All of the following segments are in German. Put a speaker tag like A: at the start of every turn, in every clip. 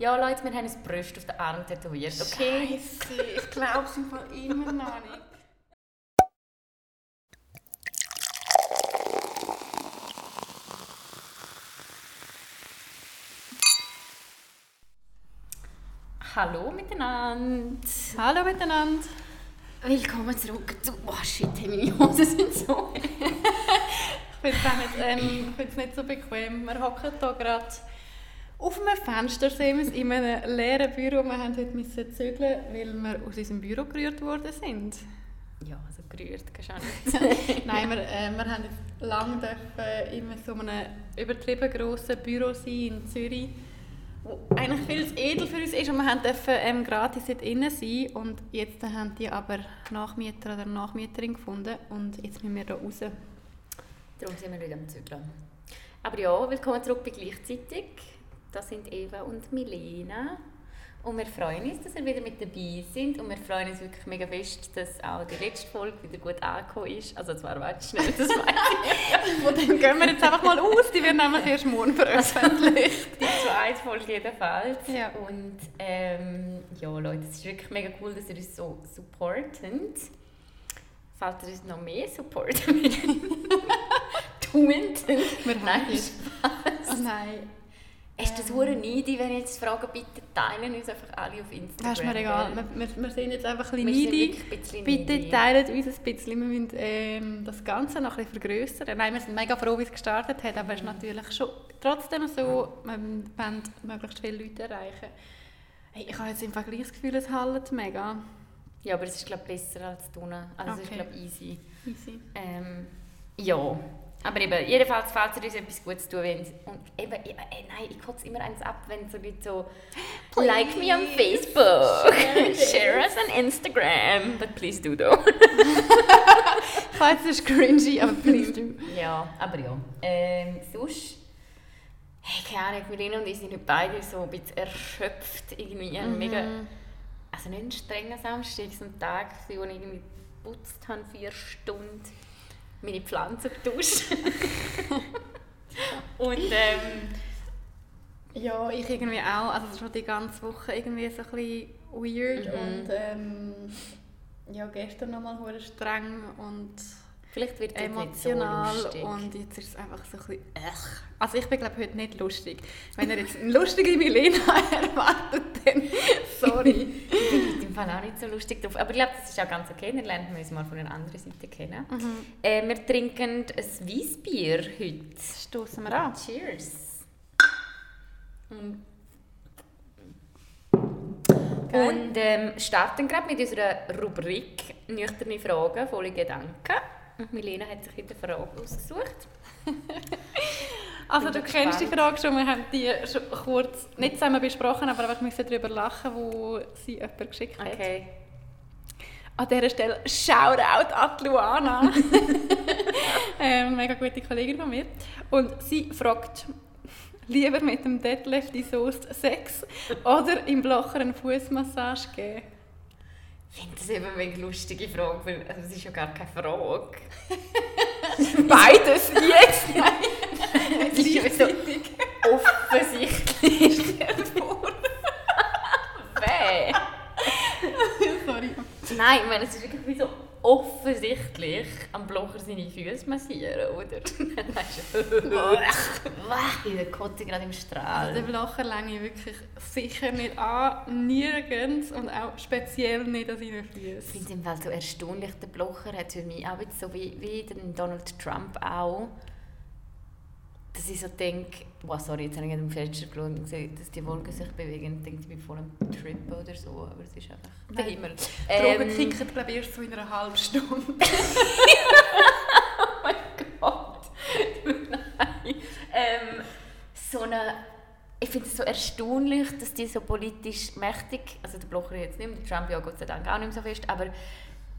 A: Ja, Leute, wir haben ein Brust auf den Arm tätowiert, okay?
B: Scheiße, ich glaube es Fall immer noch nicht.
A: Hallo miteinander.
B: Hallo miteinander.
A: Willkommen zurück zu... Oh shit, meine Hosen sind so...
B: Ich finde es nicht, ähm, nicht so bequem. Wir hocken hier gerade auf einem Fenster, sehen wir es, in einem leeren Büro. Wir mussten heute müssen zügeln, weil wir aus unserem Büro gerührt worden sind.
A: Ja, also gerührt, nicht.
B: Nein, wir, äh, wir haben jetzt lange dürfen in so einem übertrieben grossen Büro sein in Zürich, wo eigentlich viel zu edel für uns ist und wir haben dürfen ähm, gratis dort innen sein und jetzt haben die aber Nachmieter oder Nachmieterin gefunden und jetzt müssen wir hier raus.
A: Darum sind wir wieder am Zügeln. Aber ja, willkommen zurück bei Gleichzeitig. Das sind Eva und Milena. Und wir freuen uns, dass ihr wieder mit dabei sind. Und wir freuen uns wirklich mega fest, dass auch die letzte Folge wieder gut angekommen ist. Also zwar warte schnell, das weiß ich.
B: Und dann gehen wir jetzt einfach mal aus, die werden nämlich erst morgen veröffentlicht.
A: Die zweite Folge jedenfalls.
B: Ja.
A: Und ähm, ja, Leute, es ist wirklich mega cool, dass ihr uns so supportet. Falls ihr uns noch mehr tun.
B: Wir
A: Nein,
B: jetzt- Oh nein.
A: Ist das hure needy, wenn ich jetzt frage, bitte teilen uns einfach alle auf Instagram.
B: Das ist mir egal. Wir, wir, wir sind jetzt einfach ein bisschen
A: wirklich ein
B: Bitte
A: needy.
B: teilt uns ein bisschen. Wir müssen ähm, das Ganze noch ein bisschen vergrößern. Nein, wir sind mega froh, wie es gestartet hat, aber es ist natürlich schon trotzdem so, wir wollen möglichst viele Leute erreichen. Hey, ich habe jetzt im Vergleich das Gefühl, es hallt mega.
A: Ja, aber es ist glaube besser als unten. Also es ist
B: Okay.
A: glaube easy.
B: Easy.
A: Ähm, ja. Aber eben, jedenfalls, falls ihr uns etwas Gutes tun wollt. Und eben, eben äh, nein, ich kotze immer eins ab, wenn so Leute so «Like me on Facebook,
B: Share
A: share us on Instagram, but please do though.»
B: Ich weiß, es ist cringy, aber please do.
A: Ja, aber ja. Ähm, sonst, hey, keine Ahnung, Milena und ich sind beide so ein bisschen erschöpft. Irgendwie ein mega, also nicht ein strenger Samstag, so ein Tag, wo ich irgendwie geputzt habe, vier Stunden, meine Pflanzen getauscht. und ähm,
B: Ja, ich irgendwie auch. Also schon die ganze Woche irgendwie so ein bisschen weird
A: Mhm.
B: und ähm, ja, gestern nochmal hure streng und
A: vielleicht wird es jetzt nicht so
B: emotional
A: lustig.
B: und jetzt ist es einfach so ein bisschen ech. Also ich bin glaube heute nicht lustig. Wenn ihr jetzt eine lustige Milena erwartet, dann sorry.
A: im Fall auch nicht so lustig drauf. Aber ich glaube, das ist auch ganz okay. Dann lernen wir uns mal von einer anderen Seite kennen. Äh, wir trinken ein Weissbier heute.
B: Stoßen wir an.
A: Cheers. Und, und ähm, starten gerade mit unserer Rubrik «Nüchterne Fragen, volle Gedanken». Und Milena hat sich heute eine Frage ausgesucht.
B: Also du kennst die. Frage schon, wir haben die schon kurz, nicht zusammen besprochen, aber einfach müssen darüber lachen, wo sie jemand geschickt hat.
A: Okay.
B: An dieser Stelle Shoutout an Luana. ähm, mega gute Kollegin von mir. Und sie fragt, lieber mit dem Deadlift die Soße Sex oder im Blocher eine Fußmassage geben?
A: Ich finde das eben eine lustige Frage, weil also, das ist ja gar keine Frage.
B: Beides jetzt!
A: Es ja so offensichtlich. Wer?
B: Sorry.
A: Nein, ich meine, es ist wirklich wie so offensichtlich am Blocher seine Füße massieren, oder? Dann hast du... Der Kotze gerade im
B: Also
A: Strahl.
B: den Blocher länge ich wirklich sicher nicht an, nirgends und auch speziell nicht an seinen
A: Ich
B: Füßen.
A: finde es im Fall so erstaunlich, der Blocher hat für mich auch jetzt so wie, wie den Donald Trump auch, dass ich so denke, wow, sorry, jetzt habe ich gerade im Fenster geschaut und gesehen, dass die Wolken sich bewegen und denke, ich bin voll am Trip oder so, aber es ist einfach der. Himmel.
B: Drogen
A: Ähm,
B: kicken, glaube ich, erst so in einer halben Stunde.
A: Oh mein Gott. Nein. Ähm, so eine, ich finde es so erstaunlich, dass die so politisch mächtig, also der Blocher jetzt nicht mehr, der Trump ja Gott sei Dank auch nicht mehr so fest, aber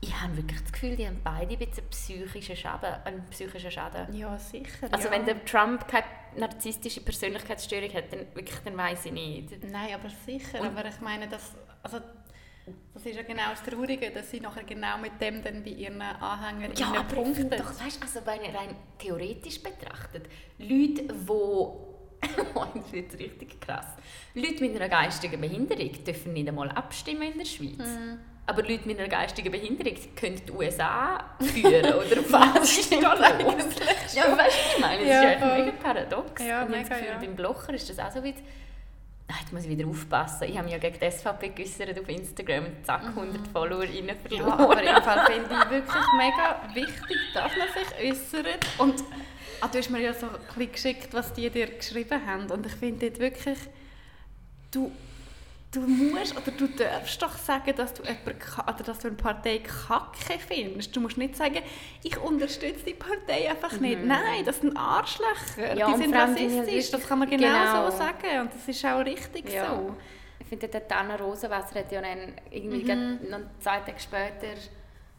A: ich habe wirklich das Gefühl, die haben beide ein bisschen psychischen Schaden, einen psychischen Schaden.
B: Ja, sicher.
A: Also
B: ja.
A: wenn der Trump keine narzisstische Persönlichkeitsstörung hat, dann wirklich, dann weiß ich nicht.
B: Nein, aber sicher.
A: Und-
B: aber ich meine, das, also, das ist ja genau das Traurige, dass sie nachher genau mit dem dann bei ihren Anhängern
A: Ja, aber
B: punkten.
A: doch, weißt, also wenn ihr rein theoretisch betrachtet, Leute, die das wird richtig krass. Leute mit einer geistigen Behinderung dürfen nicht einmal abstimmen in der Schweiz.
B: Mhm.
A: Aber Leute mit einer geistigen Behinderung können die USA führen, oder was ist da los? Ja, aber weißt du, was ich meine? Das
B: Ja,
A: ist ja mega paradox.
B: Ja,
A: Und ich habe
B: mega,
A: das Gefühl,
B: ja.
A: beim Blocher ist das auch so wie... Ah, Jetzt muss ich wieder aufpassen. Ich habe mich ja gegen die SVP geäussert auf Instagram und zack, 100 FollowerInnen
B: Ja,
A: verloren.
B: aber im Fall finde ich wirklich mega wichtig, dass man sich äußert. Und ah, du hast mir ja so ein bisschen geschickt, was die dir geschrieben haben. Und ich finde dort wirklich, du, du musst oder du darfst doch sagen, dass du, jemanden, oder dass du eine Partei kacke findest. Du musst nicht sagen, ich unterstütze die Partei einfach nicht. Nein, das sind Arschlöcher.
A: Mhm. Ja,
B: die sind rassistisch. Das kann man genau,
A: genau.
B: so sagen. Und das ist auch richtig
A: Ja.
B: so.
A: Ich finde, der Anna Rosenwasser hat ja dann irgendwie
B: Mhm.
A: zwei Tage später,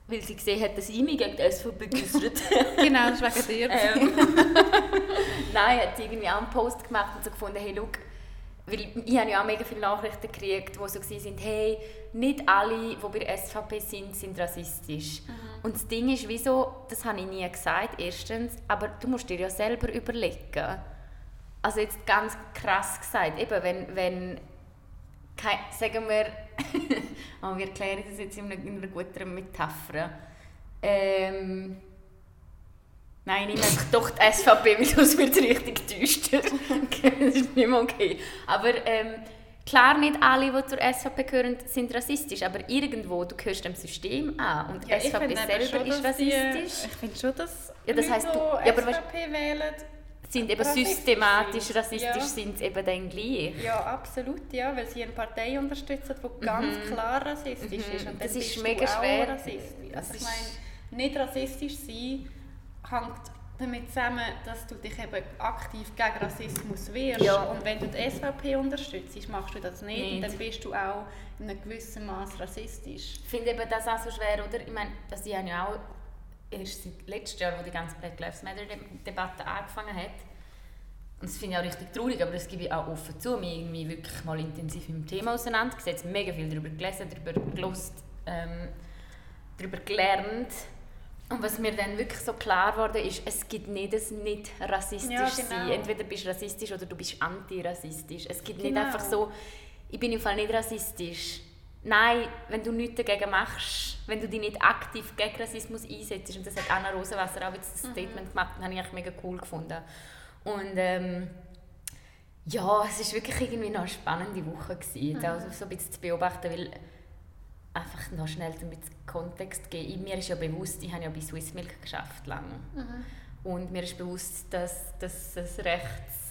A: weil sie gesehen hat, dass ich mich gegen die SVP geäussert
B: Genau, das ist wegen dir.
A: ähm, Nein, hat irgendwie auch einen Post gemacht und so gefunden, hey, schau, weil ich habe ja auch mega viele Nachrichten gekriegt, die so waren, hey, nicht alle, die bei der SVP sind, sind rassistisch. Und das Ding ist, wieso, das habe ich nie gesagt, erstens, aber du musst dir ja selber überlegen. Also jetzt ganz krass gesagt, eben, wenn, wenn kein, sagen wir, oh, wie erkläre ich das jetzt in einer, in einer guten Metapher? Ähm, Nein, ich nehme doch die SVP, weil sonst wird es richtig düster. das ist nicht mehr okay. Aber ähm, klar, nicht alle, die zur SVP gehören, sind rassistisch, aber irgendwo, du gehörst dem System an und die SVP selber
B: schon,
A: ist
B: die-
A: rassistisch.
B: ich finde schon, dass
A: Ja, das heisst, du- ja, aber
B: SVP wählen,
A: sind eben
B: rassistisch
A: systematisch
B: sind.
A: rassistisch,
B: Ja.
A: sind sie eben dann gleich.
B: ja, absolut, ja, weil sie eine Partei unterstützen, die ganz klar rassistisch
A: Mhm.
B: ist. Und
A: Das ist mega schwer.
B: Rassistisch. Also ich meine, nicht rassistisch sein hängt damit zusammen, dass du dich eben aktiv gegen Rassismus wehrst.
A: Ja.
B: Und wenn du die SVP unterstützt, machst du das nicht,
A: Nicht.
B: und dann bist du auch in einem gewissen Maß rassistisch.
A: Ich finde eben das auch so schwer, oder? Ich meine, dass ich habe ja auch erst seit letztem Jahr, wo die ganze Black Lives Matter Debatte angefangen hat, und das finde ich auch richtig traurig, aber das gebe ich auch offen zu, mich irgendwie wirklich mal intensiv mit dem Thema auseinandergesetzt, mega viel darüber gelesen, darüber gelost, ähm, darüber gelernt. Und was mir dann wirklich so klar wurde, ist, es gibt nicht ein nicht rassistisch
B: Ja,
A: sein.
B: genau.
A: Entweder bist du rassistisch oder du bist antirassistisch. Es gibt nicht
B: Genau.
A: einfach so, ich bin im Fall nicht rassistisch. Nein, wenn du nichts dagegen machst, wenn du dich nicht aktiv gegen Rassismus einsetzt, und das hat Anna Rosenwasser auch jetzt das
B: Mhm.
A: Statement gemacht, das habe ich eigentlich mega cool gefunden. Und ähm, ja, es war wirklich irgendwie noch eine spannende Woche, gewesen, jetzt auch so ein bisschen zu beobachten, weil einfach noch schnell bisschen Kontext geben. Mir ist ja bewusst, ich habe ja bei Swiss Milk geschafft lange. Und mir ist bewusst, dass, dass es rechts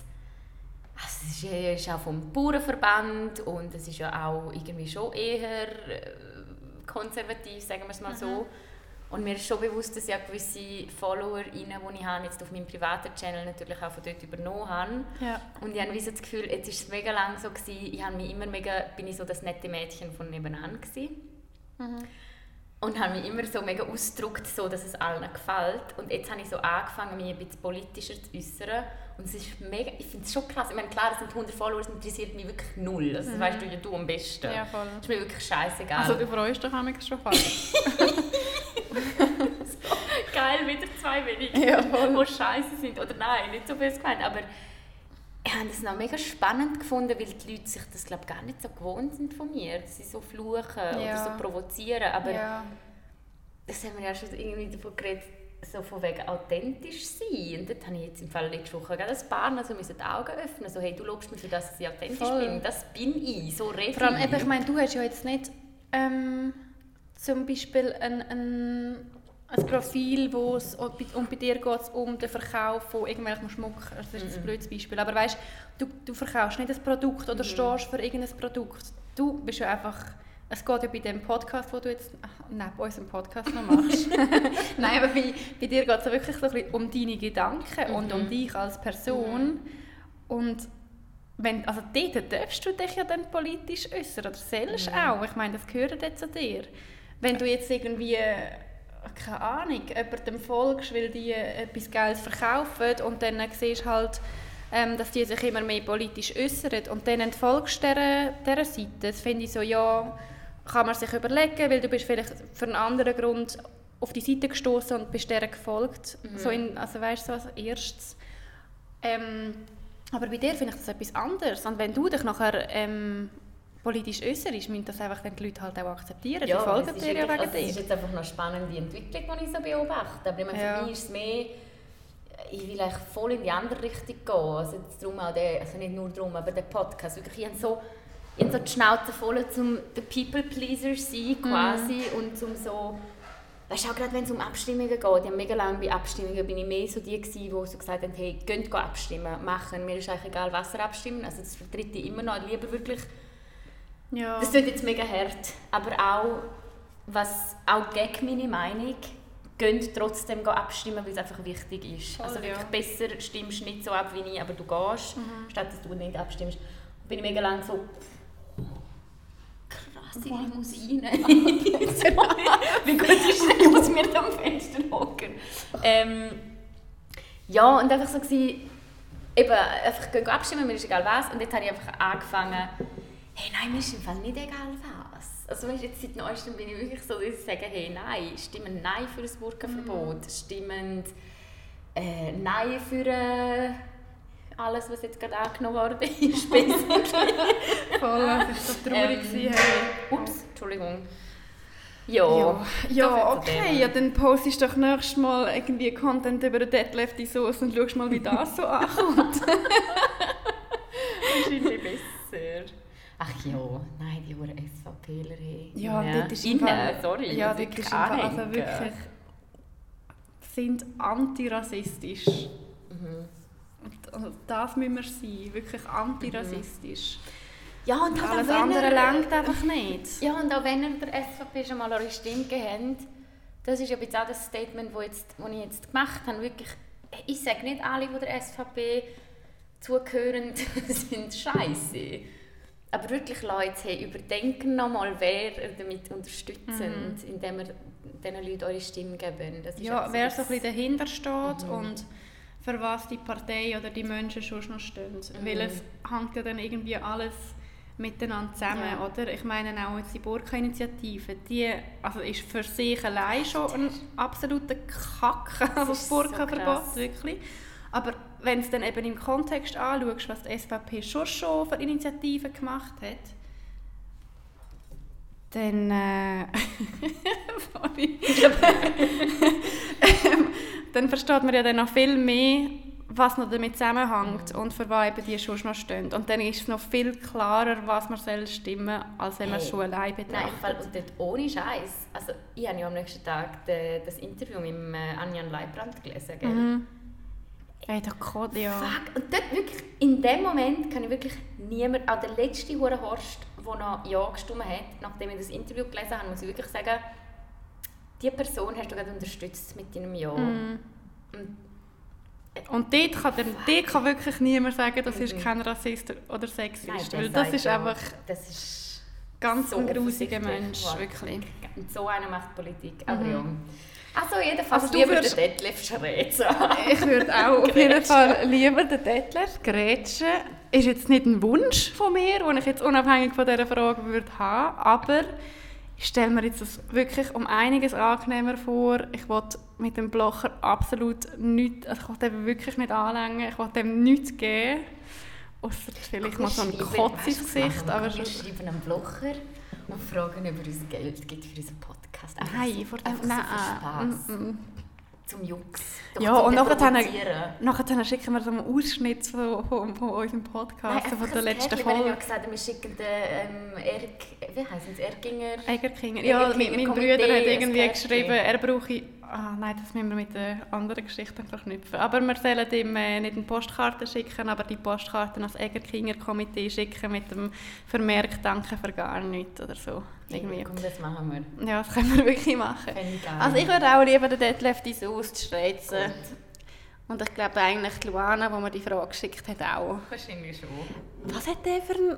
A: also es ist, ist auch vom Bauernverband und es ist ja auch irgendwie schon eher äh, konservativ, sagen wir es mal so. Und mir ist schon bewusst, dass ich auch gewisse FollowerInnen, die ich habe, jetzt auf meinem privaten Channel natürlich auch von dort übernommen habe.
B: Ja.
A: Und ich habe so das Gefühl, jetzt ist es mega lang so gewesen, ich habe mich immer mega, bin ich so das nette Mädchen von nebenan gewesen. Und habe mich immer so mega ausgedrückt, so, dass es allen gefällt. Und jetzt habe ich so angefangen, mich ein bisschen politischer zu äußern. Und es ist mega, ich finde es schon krass. Ich meine, klar, es sind 100 Follower, das interessiert mich wirklich null. Das weißt du ja du am besten.
B: Ja, voll.
A: Das ist mir wirklich scheißegal.
B: Also du freust dich manchmal schon fast.
A: Geil, wieder zwei weniger,
B: Ja, voll.
A: die scheiße sind. Oder nein, nicht so böse gemeint. Aber ich habe das noch mega spannend gefunden, weil die Leute sich das glaub, gar nicht so gewohnt sind von mir. Dass sie so fluchen oder
B: Ja.
A: so provozieren. Aber
B: ja.
A: das haben wir ja schon irgendwie davon geredet, so von wegen authentisch sein. Und dort habe ich jetzt im Fall letzte Woche gerade ein paar also müssen die Augen öffnen. So, hey, du lobst mich für das, dass ich authentisch
B: Voll.
A: bin. Das bin ich, so rede
B: Vor allem,
A: ich.
B: ich meine, du hast ja jetzt nicht ähm, zum Beispiel ein, ein, ein Profil, wo es und bei, dir geht es um den Verkauf von irgendwelchem Schmuck. Das ist ein blödes Beispiel. Aber weißt, du, du verkaufst nicht ein Produkt oder stehst für irgendein Produkt. Du bist ja einfach... Es geht ja bei dem Podcast, den du jetzt ach, neben unserem Podcast noch machst. Nein, aber bei, bei dir geht es ja wirklich so ein bisschen um deine Gedanken und um dich als Person. Und wenn, also dort darfst du dich ja dann politisch äußern oder sollst auch. Ich meine, das gehört jetzt zu dir. Wenn du jetzt irgendwie, keine Ahnung, jemandem folgst, weil die etwas Geiles verkaufen und dann siehst halt, ähm, dass die sich immer mehr politisch äußern und dann entfolgst du dieser, dieser Seite. Das finde ich so, ja, kann man sich überlegen, weil du bist vielleicht für einen anderen Grund auf die Seite gestoßen und bist der gefolgt. So in, also weißt du, so als erstes. Ähm, Aber bei dir finde ich das etwas anderes. Und wenn du dich nachher ähm, politisch äußerst, müssen das einfach dann die Leute halt auch akzeptieren.
A: Ja,
B: die folgen
A: ist
B: dir ja wegen
A: also es ist
B: dir.
A: jetzt einfach noch eine spannende Entwicklung, die ich so beobachte. Aber ich meine,
B: Ja.
A: für mich ist es mehr, ich will eigentlich voll in die andere Richtung gehen. Also, jetzt darum auch der, also nicht nur darum, aber der Podcast. Wirklich, ich habe so, ich habe so die Schnauze voll, um der People-Pleaser zu sein quasi und zum so... Weißt du, auch gerade wenn es um Abstimmungen geht, ich habe mega lange bei Abstimmungen bin ich mehr so die gewesen, die so gesagt haben, hey, geht abstimmen, machen, mir ist eigentlich egal, was ihr abstimmen. Also das vertritt ich immer noch, lieber wirklich
B: Ja.
A: das klingt jetzt mega hart, aber auch, was auch gegen meine Meinung, geht trotzdem abstimmen, weil es einfach wichtig ist.
B: Voll,
A: also wirklich
B: ja.
A: besser stimmst nicht so ab wie ich, aber du gehst, statt dass du nicht abstimmst. Und bin ich mega lange so krasse Limousine. wie gut ist es, muss mir da am Fenster hocken. Ähm, ja, und einfach so gewesen, eben, einfach gehen abstimmen, mir ist egal was. Und jetzt habe ich einfach angefangen, hey, nein, mir ist im Fall nicht egal was. Also weißt, jetzt seit neuestem bin ich wirklich so, dass ich sage, hey, nein, stimmen Nein für das Burkenverbot, stimmen äh, Nein für äh, alles, was jetzt gerade angenommen worden ist, basically.
B: Voll, das war so traurig.
A: Ähm,
B: hey.
A: Ups, Entschuldigung. Ja,
B: Ja, ja okay. Ja, dann postest doch nächstes Mal irgendwie Content über den Deadlift Sauce und schaust mal, wie das so ankommt.
A: wahrscheinlich besser. Ach ja, nein, die Huren SVPler. hey.
B: Ja,
A: Innen.
B: dort ist
A: Innen,
B: Fall-
A: sorry.
B: Ja, dort ist Fall also wirklich sind antirassistisch.
A: Mhm.
B: Und und das müssen wir sein, wirklich antirassistisch.
A: Ja, und halt
B: Alles
A: auch
B: andere
A: er-
B: langt einfach nicht.
A: Ja, und auch wenn ihr der SVP schon mal eure Stimme habt, das ist ja jetzt auch das Statement, das jetzt, das ich jetzt gemacht habe. Wirklich, ich sage nicht alle, die der SVP zugehören, sind scheiße. Aber wirklich, Leute, hey, überdenken nochmal, wer ihr damit unterstützt, indem ihr diesen Leuten eure Stimme geben. Das ist
B: Ja, wer so ein bisschen dahinter steht
A: Mhm.
B: und für was die Partei oder die Menschen schon noch stehen.
A: Mhm.
B: Weil es hängt ja dann irgendwie alles miteinander zusammen,
A: Ja.
B: oder? Ich meine auch jetzt die Burka-Initiative, die also ist für sich allein schon ein absoluter Kack, also das
A: so
B: Burka-Verbot,
A: krass.
B: wirklich. Aber wenn du es dann eben im Kontext anschaust, was die SVP schon schon für Initiativen gemacht hat, dann äh. Ähm, dann versteht man ja dann noch viel mehr, was noch damit zusammenhängt und für was eben die schon noch stehen. Und dann ist es noch viel klarer, was man soll stimmen als wenn man
A: Hey.
B: schon allein
A: Nein,
B: betrachtet.
A: Fall, und dort ohne Scheiß. Also, ich habe ja am nächsten Tag das Interview mit äh, Anjan Leibrand gelesen. Gell?
B: Mhm. Ey, der Code, ja.
A: Fuck. Und dort wirklich, in dem Moment kann ich wirklich niemand, auch der letzte Hure Horst, der noch Ja gestimmt hat, nachdem ich das Interview gelesen habe, muss ich wirklich sagen, diese Person hast du gerade unterstützt mit deinem Ja.
B: Mhm.
A: Und
B: Und dort kann, dann, dort kann wirklich niemand sagen, das ist
A: Mhm.
B: kein Rassist oder Sexist.
A: nein,
B: weil
A: der
B: das
A: sagt
B: ist einfach
A: Das ist
B: ganz
A: so
B: ein grusiger. Mensch, wirklich.
A: Und so einer macht Politik. Aber
B: Mhm.
A: ja. Also jedenfalls
B: Also
A: lieber
B: würdest-
A: den Detlef Schrez
B: Ich würde auch auf jeden. Fall lieber den Detlef grätschen. Ist jetzt nicht ein Wunsch von mir, den ich jetzt unabhängig von dieser Frage würde haben, aber ich stelle mir jetzt das wirklich um einiges angenehmer vor. Ich will mit dem Blocher absolut nichts, also ich will dem wirklich nicht anlängen, ich will dem nichts geben. Ausser vielleicht mal so ein Kotz ins Gesicht, aber
A: wir schreiben einen Blocher und fragen, ob er uns Geld gibt für unseren Podcast. Einfach
B: Nein,
A: so,
B: vor dem,
A: einfach
B: nein,
A: so für Spass.
B: mm, mm.
A: Zum Jux. Doch
B: Ja,
A: zum
B: und nachher. Nachher schicken wir so einen Ausschnitt von, von, von unserem Podcast,
A: Nein,
B: von der letzten
A: Kärtchen, Wir haben ja
B: Folge.
A: gesagt, wir schicken den ähm, Erg... Wie heisst es? Erginger...
B: Egerkinger. Ja,
A: Egerkinger
B: mein, Bruder hat irgendwie geschrieben, er brauche... Ah, nein, das müssen wir mit den anderen Geschichten verknüpfen. Aber wir sollen ihm äh, nicht eine Postkarte schicken, aber die Postkarte ans Egerkinger Komitee schicken mit dem Vermerk «Danke für gar nichts» oder so. Irgendwie.
A: Komm, das machen wir.
B: Ja, das können wir wirklich machen.
A: Ich.
B: Also ich würde auch lieber den Detlef die Sauce streizen. Und ich glaube eigentlich die Luana, die mir die Frage geschickt hat, auch.
A: Wahrscheinlich schon.
B: Was hat der für ein...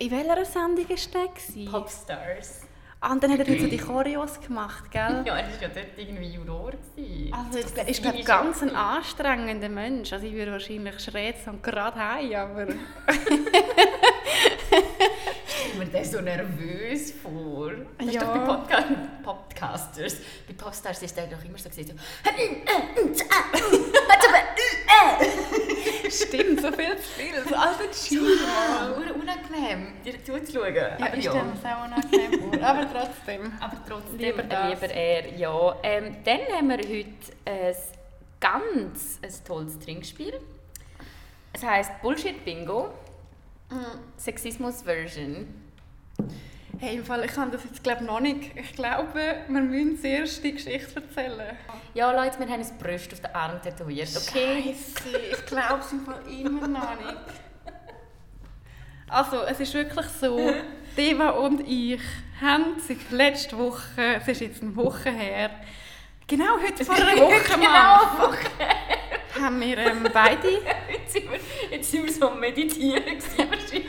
B: In welcher Sendung war der?
A: Popstars.
B: Ah, und dann hat er dort so die Choreos gemacht, gell?
A: Ja, er war ja dort irgendwie Juror. gewesen.
B: Also ich,
A: Das
B: ich glaube,
A: ist
B: ganz ein anstrengender Mensch. Also ich würde wahrscheinlich schräg und gerade heim, aber...
A: Ich mir den so nervös vor. Das ist
B: Ja.
A: doch bei Podca Podcasters. Bei Popstars ist der doch immer so gewesen, so
B: Stimmt, so viel zu viel. So alter Chill.
A: Ja, unangenehm, dir zuzuschauen.
B: Ja,
A: aber
B: ich
A: ja.
B: auch unangenehm. Aber trotzdem.
A: Aber trotzdem
B: Lieber das.
A: lieber er, ja. Ähm, dann haben wir heute ein ganz ein tolles Trinkspiel. Es heisst Bullshit Bingo. Sexismus Version.
B: Hey, im Fall, ich kann das jetzt glaube noch nicht. Ich glaube, wir müssen zuerst die Geschichte erzählen.
A: Ja, Leute, wir haben ein Brust auf den Arm tätowiert, okay?
B: Scheisse, ich glaube es im Fall immer noch nicht. Also, es ist wirklich so, Deva und ich haben seit letzter Woche, es ist jetzt eine Woche her, genau heute vor einer Woche,
A: Genau,
B: Mann, haben wir ähm, beide
A: Jetzt sind wir, jetzt sind wir so am Meditieren wahrscheinlich.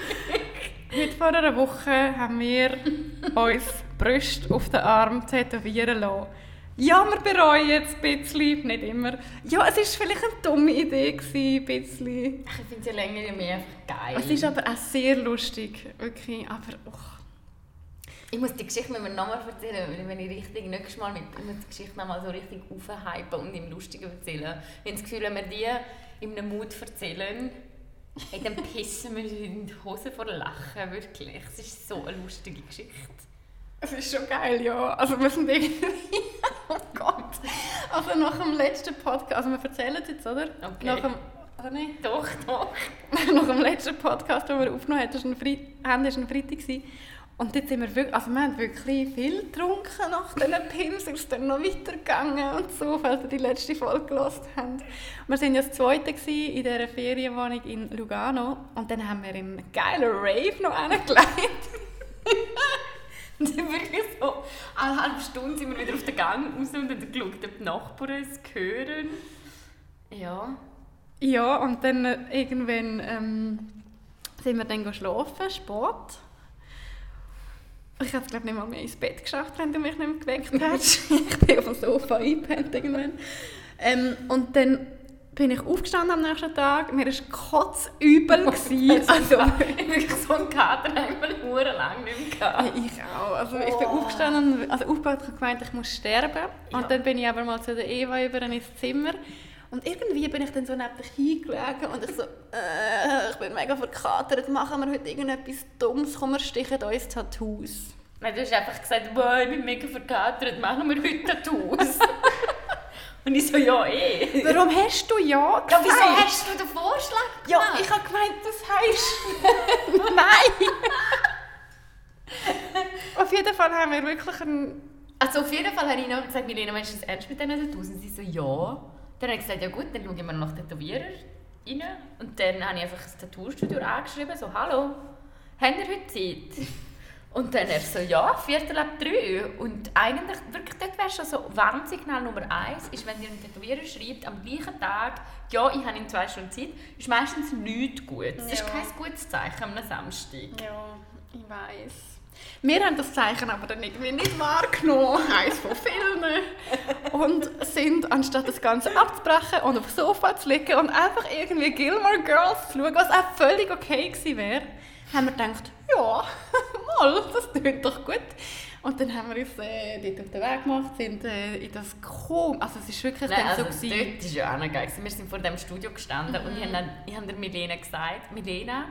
B: Heute vor einer Woche haben wir uns Brüste auf den Arm tätowieren lassen. Ja, wir bereuen jetzt ein bisschen, nicht immer. Ja, es war vielleicht eine dumme Idee, gewesen, ein bisschen.
A: Ich finde es länger ja mehr einfach geil.
B: Es ist aber auch sehr lustig, wirklich. Aber, och.
A: Ich muss die Geschichte wir nochmal erzählen, weil wenn ich richtig nächstes Mal mit ich muss die Geschichte nochmal so richtig aufhypen und im Lustigen erzählen. Ich habe das Gefühl, wenn wir die in einem Mut erzählen, hey, dann pissen wir uns in die Hose vor Lachen, wirklich. Es ist so eine lustige Geschichte.
B: Es ist schon geil, ja. Also wir sind irgendwie... oh Gott. Also nach dem letzten Podcast... Also wir erzählen es jetzt, oder?
A: Okay.
B: Nach dem... Oder nicht?
A: Doch, doch.
B: nach dem letzten Podcast, den wir aufgenommen haben, das war ein, Freit haben, das war ein Freitag. Und jetzt sind wir wirklich, also wir haben wirklich viel getrunken nach diesen Pins, es ist dann noch weitergegangen und so, falls ihr die letzte Folge gehört habt. Wir waren ja das zweite in dieser Ferienwohnung in Lugano und dann haben wir in einen geilen Rave noch hingelegt.
A: Und dann wirklich so, eine halbe Stunde sind wir wieder auf den Gang raus und haben geschaut, ob die Nachbarn es hören. Ja.
B: Ja, und dann äh, irgendwann ähm, sind wir dann schlafen, spät. Ich habe es glaube nicht mal mehr ins Bett geschafft, wenn du mich nicht mehr geweckt hast. ich bin auf dem Sofa eingepennt irgendwann. Ähm, und dann bin ich aufgestanden am nächsten Tag. Mir war kotzübel. gewesen. also,
A: Ich wirklich so einen Kater einmal hure lang nicht mehr gehabt.
B: ich auch. Also ich bin aufgestanden, und- also aufgewacht und gemeint, ich muss sterben.
A: Ja.
B: Und dann bin ich aber mal zu der Eva über ins Zimmer. Und irgendwie bin ich dann so neben dich hingelegen und ich so, äh, ich bin mega verkatert, machen wir heute irgendetwas Dummes, komm, wir stichen uns Tattoos.
A: Nein, du hast einfach gesagt, boah, ich bin mega verkatert, machen wir heute Tattoos. Und ich so, ja eh.
B: Warum hast du ja
A: Ja, wieso
B: gesagt?
A: hast du den Vorschlag
B: Ja,
A: gemacht?
B: ich habe gemeint, das heisst... Nein! Auf jeden Fall haben wir wirklich einen...
A: Also auf jeden Fall habe ich noch gesagt, Milena, meinst du das ernst mit diesen Tattoos? Und sie so, ja. Dann habe ich gesagt, ja gut, dann schauen wir nach Tätowierer rein. Und dann habe ich einfach das Tattoostudio angeschrieben, so, hallo, habt ihr heute Zeit? Und dann er so, ja, Viertel ab drei. Und eigentlich, wirklich, dort wäre schon so, Warnsignal Nummer eins ist, wenn ihr einen Tätowierer schreibt, am gleichen Tag, ja, ich habe in zwei Stunden Zeit, ist meistens nichts gut. Es ist
B: Ja.
A: kein gutes Zeichen am Samstag.
B: Ja, ich weiß. Wir haben das Zeichen aber dann irgendwie nicht wahrgenommen, eins von vielen. Und sind, anstatt das Ganze abzubrechen und aufs Sofa zu liegen und einfach irgendwie Gilmore Girls zu schauen, was auch völlig okay gewesen wäre, haben wir gedacht, ja, mal, das klingt doch gut. Und dann haben wir uns äh, dort auf den Weg gemacht, sind äh, in das Kom... Also es ist wirklich
A: Nein, also
B: so gewesen.
A: dort war ja auch noch geil. Wir sind vor dem Studio gestanden und ich habe, dann, ich habe der Milena gesagt, Milena,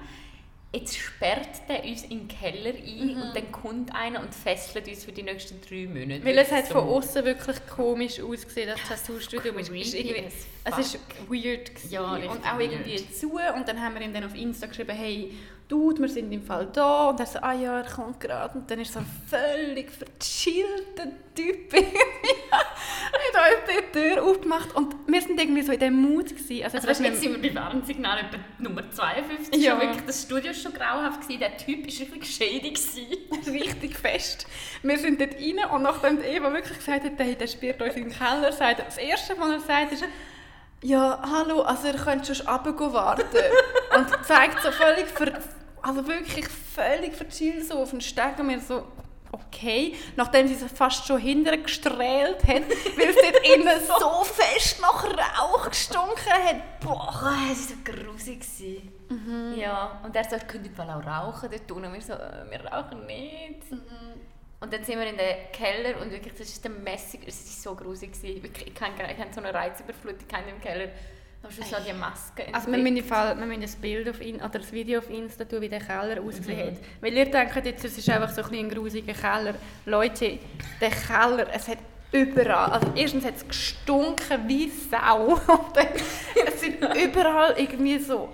A: jetzt sperrt der uns in den Keller ein und dann kommt einer und fesselt uns für die nächsten drei Monate.
B: Weil es hat
A: So.
B: von außen wirklich komisch ausgesehen, das
A: as
B: es ist weird gewesen.
A: Ja,
B: und auch
A: weird.
B: irgendwie zu. Und dann haben wir ihm dann auf Insta geschrieben, hey, Dude, wir sind im Fall da. Und er so, ah ja, er kommt gerade. Und dann ist so ein völlig verchillter Typ irgendwie. hat die Tür aufgemacht. Und wir sind irgendwie so in dem Mut gewesen. Also,
A: Also weißt, jetzt sind wir bei Warnsignal etwa Nummer 52.
B: Ja.
A: Wirklich, das Studio war schon grauenhaft. Gewesen. Der Typ war wirklich. Gewesen.
B: richtig fest. Wir sind dort rein und nachdem Eva wirklich gesagt hat, hey, der spielt uns im Keller, sagt das Erste, was er sagt, ist, ja, hallo, also ihr könnt schon runter warten. und zeigt so völlig, ver also wirklich völlig verchillt so auf den Steg und wir so, okay. Nachdem sie sich fast schon hinterher gestrahlt hat, weil es dort innen so fest nach Rauch gestunken hat. Boah.
A: Es war so grusig. gewesen. Ja, und er ihr könnt im Fall auch rauchen dort unten. Und wir so, äh, wir rauchen nicht. Und dann sind wir in den Keller und wirklich, das ist der Messig, es war so grusig. Wirklich, ich habe so eine Reizüberflutung gehabt im Keller. Hast du so die Maske
B: Also wir müssen, Fall, wir müssen ein Bild auf in, oder ein Video auf Insta tun, wie der Keller ausgesehen hat. Weil ihr denkt jetzt, es ist einfach so ein, ein grusiger Keller. Leute, der Keller, es hat überall, also erstens hat es gestunken wie Sau. Es sind überall irgendwie so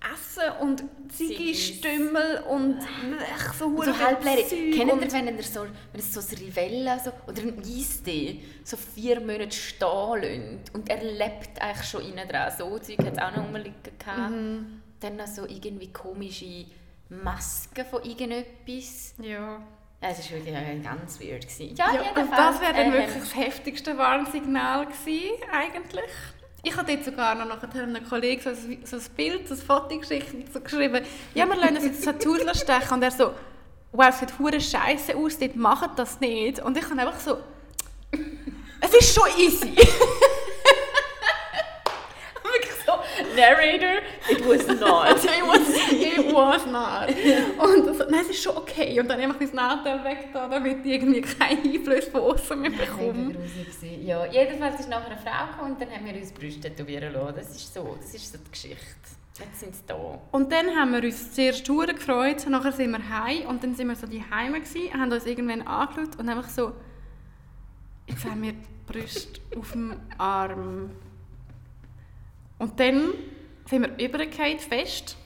B: Essen und Ziggy-Stümmel und ech, so,
A: so halbleere. Kennt ihr, wenn ihr so, wenn ihr so ein Rivella so, oder ein Eistee so vier Monate stehen lässt und er lebt eigentlich schon innen dran. So Zeug hat es auch noch rumliegen gehabt.
B: Mhm.
A: Dann noch so irgendwie komische Masken von irgendetwas.
B: Ja.
A: Ja, Es war wirklich ganz weird. Gewesen.
B: Ja, und das wäre dann
A: ähm,
B: wirklich das heftigste Warnsignal gewesen, eigentlich. Ich habe dort sogar noch nachher einem Kollegen so ein, so ein Bild, so ein Foto geschickt und so geschrieben, ja, wir lassen uns jetzt Tattoos stechen. Und er so, wow, es sieht hure scheiße aus, dort macht das nicht. Und ich habe einfach so, es ist schon easy.
A: Wirklich so, Narrator, it was not.
B: it, was, it was not. Und so, nein, es ist schon okay. Und dann einfach mein Nachteil weg, da, damit ich irgendwie keinen Einfluss von außen mehr bekomme.
A: Gewesen. Ja, jedenfalls ist nachher eine Frau gekommen und dann haben wir uns die Brüste tätowieren lassen. Das ist so, das ist so die Geschichte. Jetzt sind sie da.
B: Und dann haben wir uns zuerst hure gefreut, nachher sind wir heim und dann sind wir so die Heime gsi, haben uns irgendwann angeschaut und einfach so, jetzt haben wir die Brüste auf dem Arm. Und dann sind wir übergefallen, fest.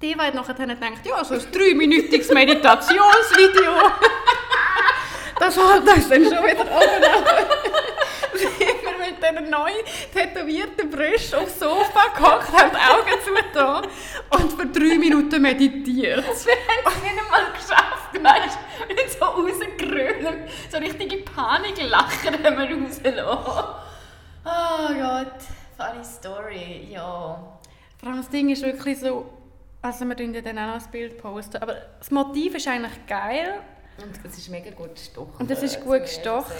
B: Die beiden nachher gedacht, ja, so ein dreiminütiges Meditationsvideo. das hat uns dann schon wieder oben wir mit diesen neu tätowierten Brüsten aufs Sofa gehockt, haben die Augen zugetan und für drei Minuten meditiert.
A: Wir haben es nicht einmal geschafft, weißt du? Wir so rausgerönt. So richtige Paniklachen haben wir rausgelassen. Oh Gott, funny story, ja.
B: Vor allem das Ding ist wirklich so, also wir tun ja dann auch noch ein Bild posten, aber das Motiv ist eigentlich geil,
A: Und es ist mega gut gestochen.
B: Und es ist
A: das
B: gut
A: ich
B: gestochen,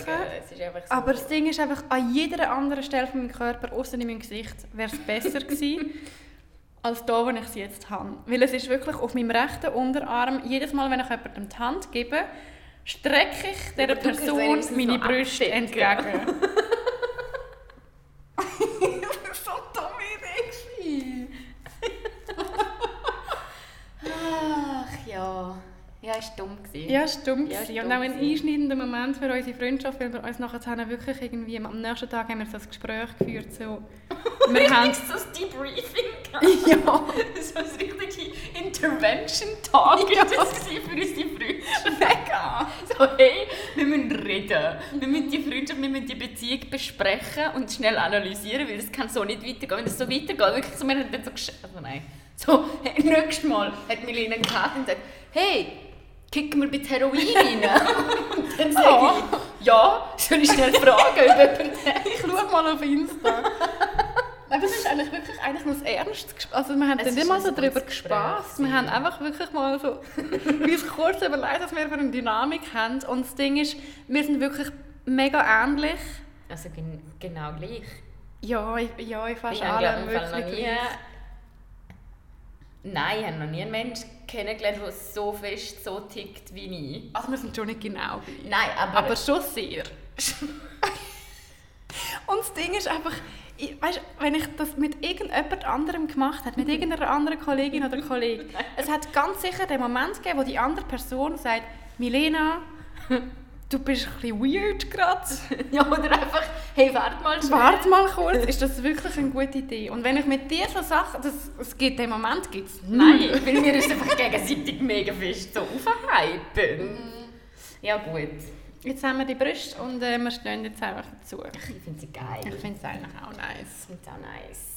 A: ist so.
B: aber das Ding ist einfach, an jeder anderen Stelle von meinem Körper, außer in meinem Gesicht, wäre es besser gewesen, als da, wo ich es jetzt habe. Weil es ist wirklich auf meinem rechten Unterarm, jedes Mal, wenn ich jemandem die Hand gebe, strecke ich dieser Person meine Brüste entgegen. das war so eine dumme Idee.
A: Ja. Ist dumm gewesen.
B: Ja, stimmt.
A: Ja,
B: Ja,
A: ist
B: und
A: dumm
B: auch ein einschneidender Moment für unsere Freundschaft, weil wir uns nachher wirklich irgendwie, am nächsten Tag haben wir so ein Gespräch geführt, so, wir haben,
A: so ein Debriefing
B: ja,
A: So ein richtiger Intervention-Talk
B: Ja.
A: war das für unsere Freundschaft.
B: mega.
A: So, hey, wir müssen reden. Wir müssen die Freundschaft, wir müssen die Beziehung besprechen und schnell analysieren, weil es kann so nicht weitergehen. Wenn es so weitergeht, wirklich so, wir haben dann so gesch- also nein. So, hey, nächstes Mal hat Milena eine Karte und sagt, hey, kicken wir bitte Heroin rein? und dann sage
B: Oh.
A: ich, ja, soll ich schnell fragen, ob jemand
B: Ich schaue mal auf Insta. Nein, das ist eigentlich wirklich eigentlich nur das Gespräch. Also wir haben
A: Es
B: dann nicht mal so darüber gespaßt. Wir haben einfach wirklich mal so uns kurz überlegt, was wir für eine Dynamik haben. Und das Ding ist, wir sind wirklich mega ähnlich.
A: Also gen genau gleich.
B: Ja, ich- ja, fast
A: Ich Fall noch
B: wirklich gleich.
A: Nein, ich habe noch nie einen Menschen kennengelernt, der so fest so tickt wie ich.
B: Also wir sind schon nicht genau gleich.
A: Nein, aber...
B: Aber schon sehr. Und das Ding ist einfach, ich, weißt, wenn ich das mit irgendjemand anderem gemacht hätte, mit irgendeiner anderen Kollegin oder Kollegen, es hat ganz sicher den Moment gegeben, wo die andere Person sagt, Milena, du bist ein bisschen weird gerade.
A: ja, oder einfach, hey, warte mal schnell.
B: Warte mal kurz, ist das wirklich eine gute Idee? Und wenn ich mit dir so Sachen, das, es gibt den Moment, gibt es
A: Nein, weil wir uns einfach gegenseitig mega fest so aufhypen. Ja gut,
B: Jetzt haben wir die Brüste und äh, wir stehen jetzt einfach dazu.
A: ich finde sie geil.
B: Ich finde es eigentlich auch nice.
A: Ich finde es auch nice.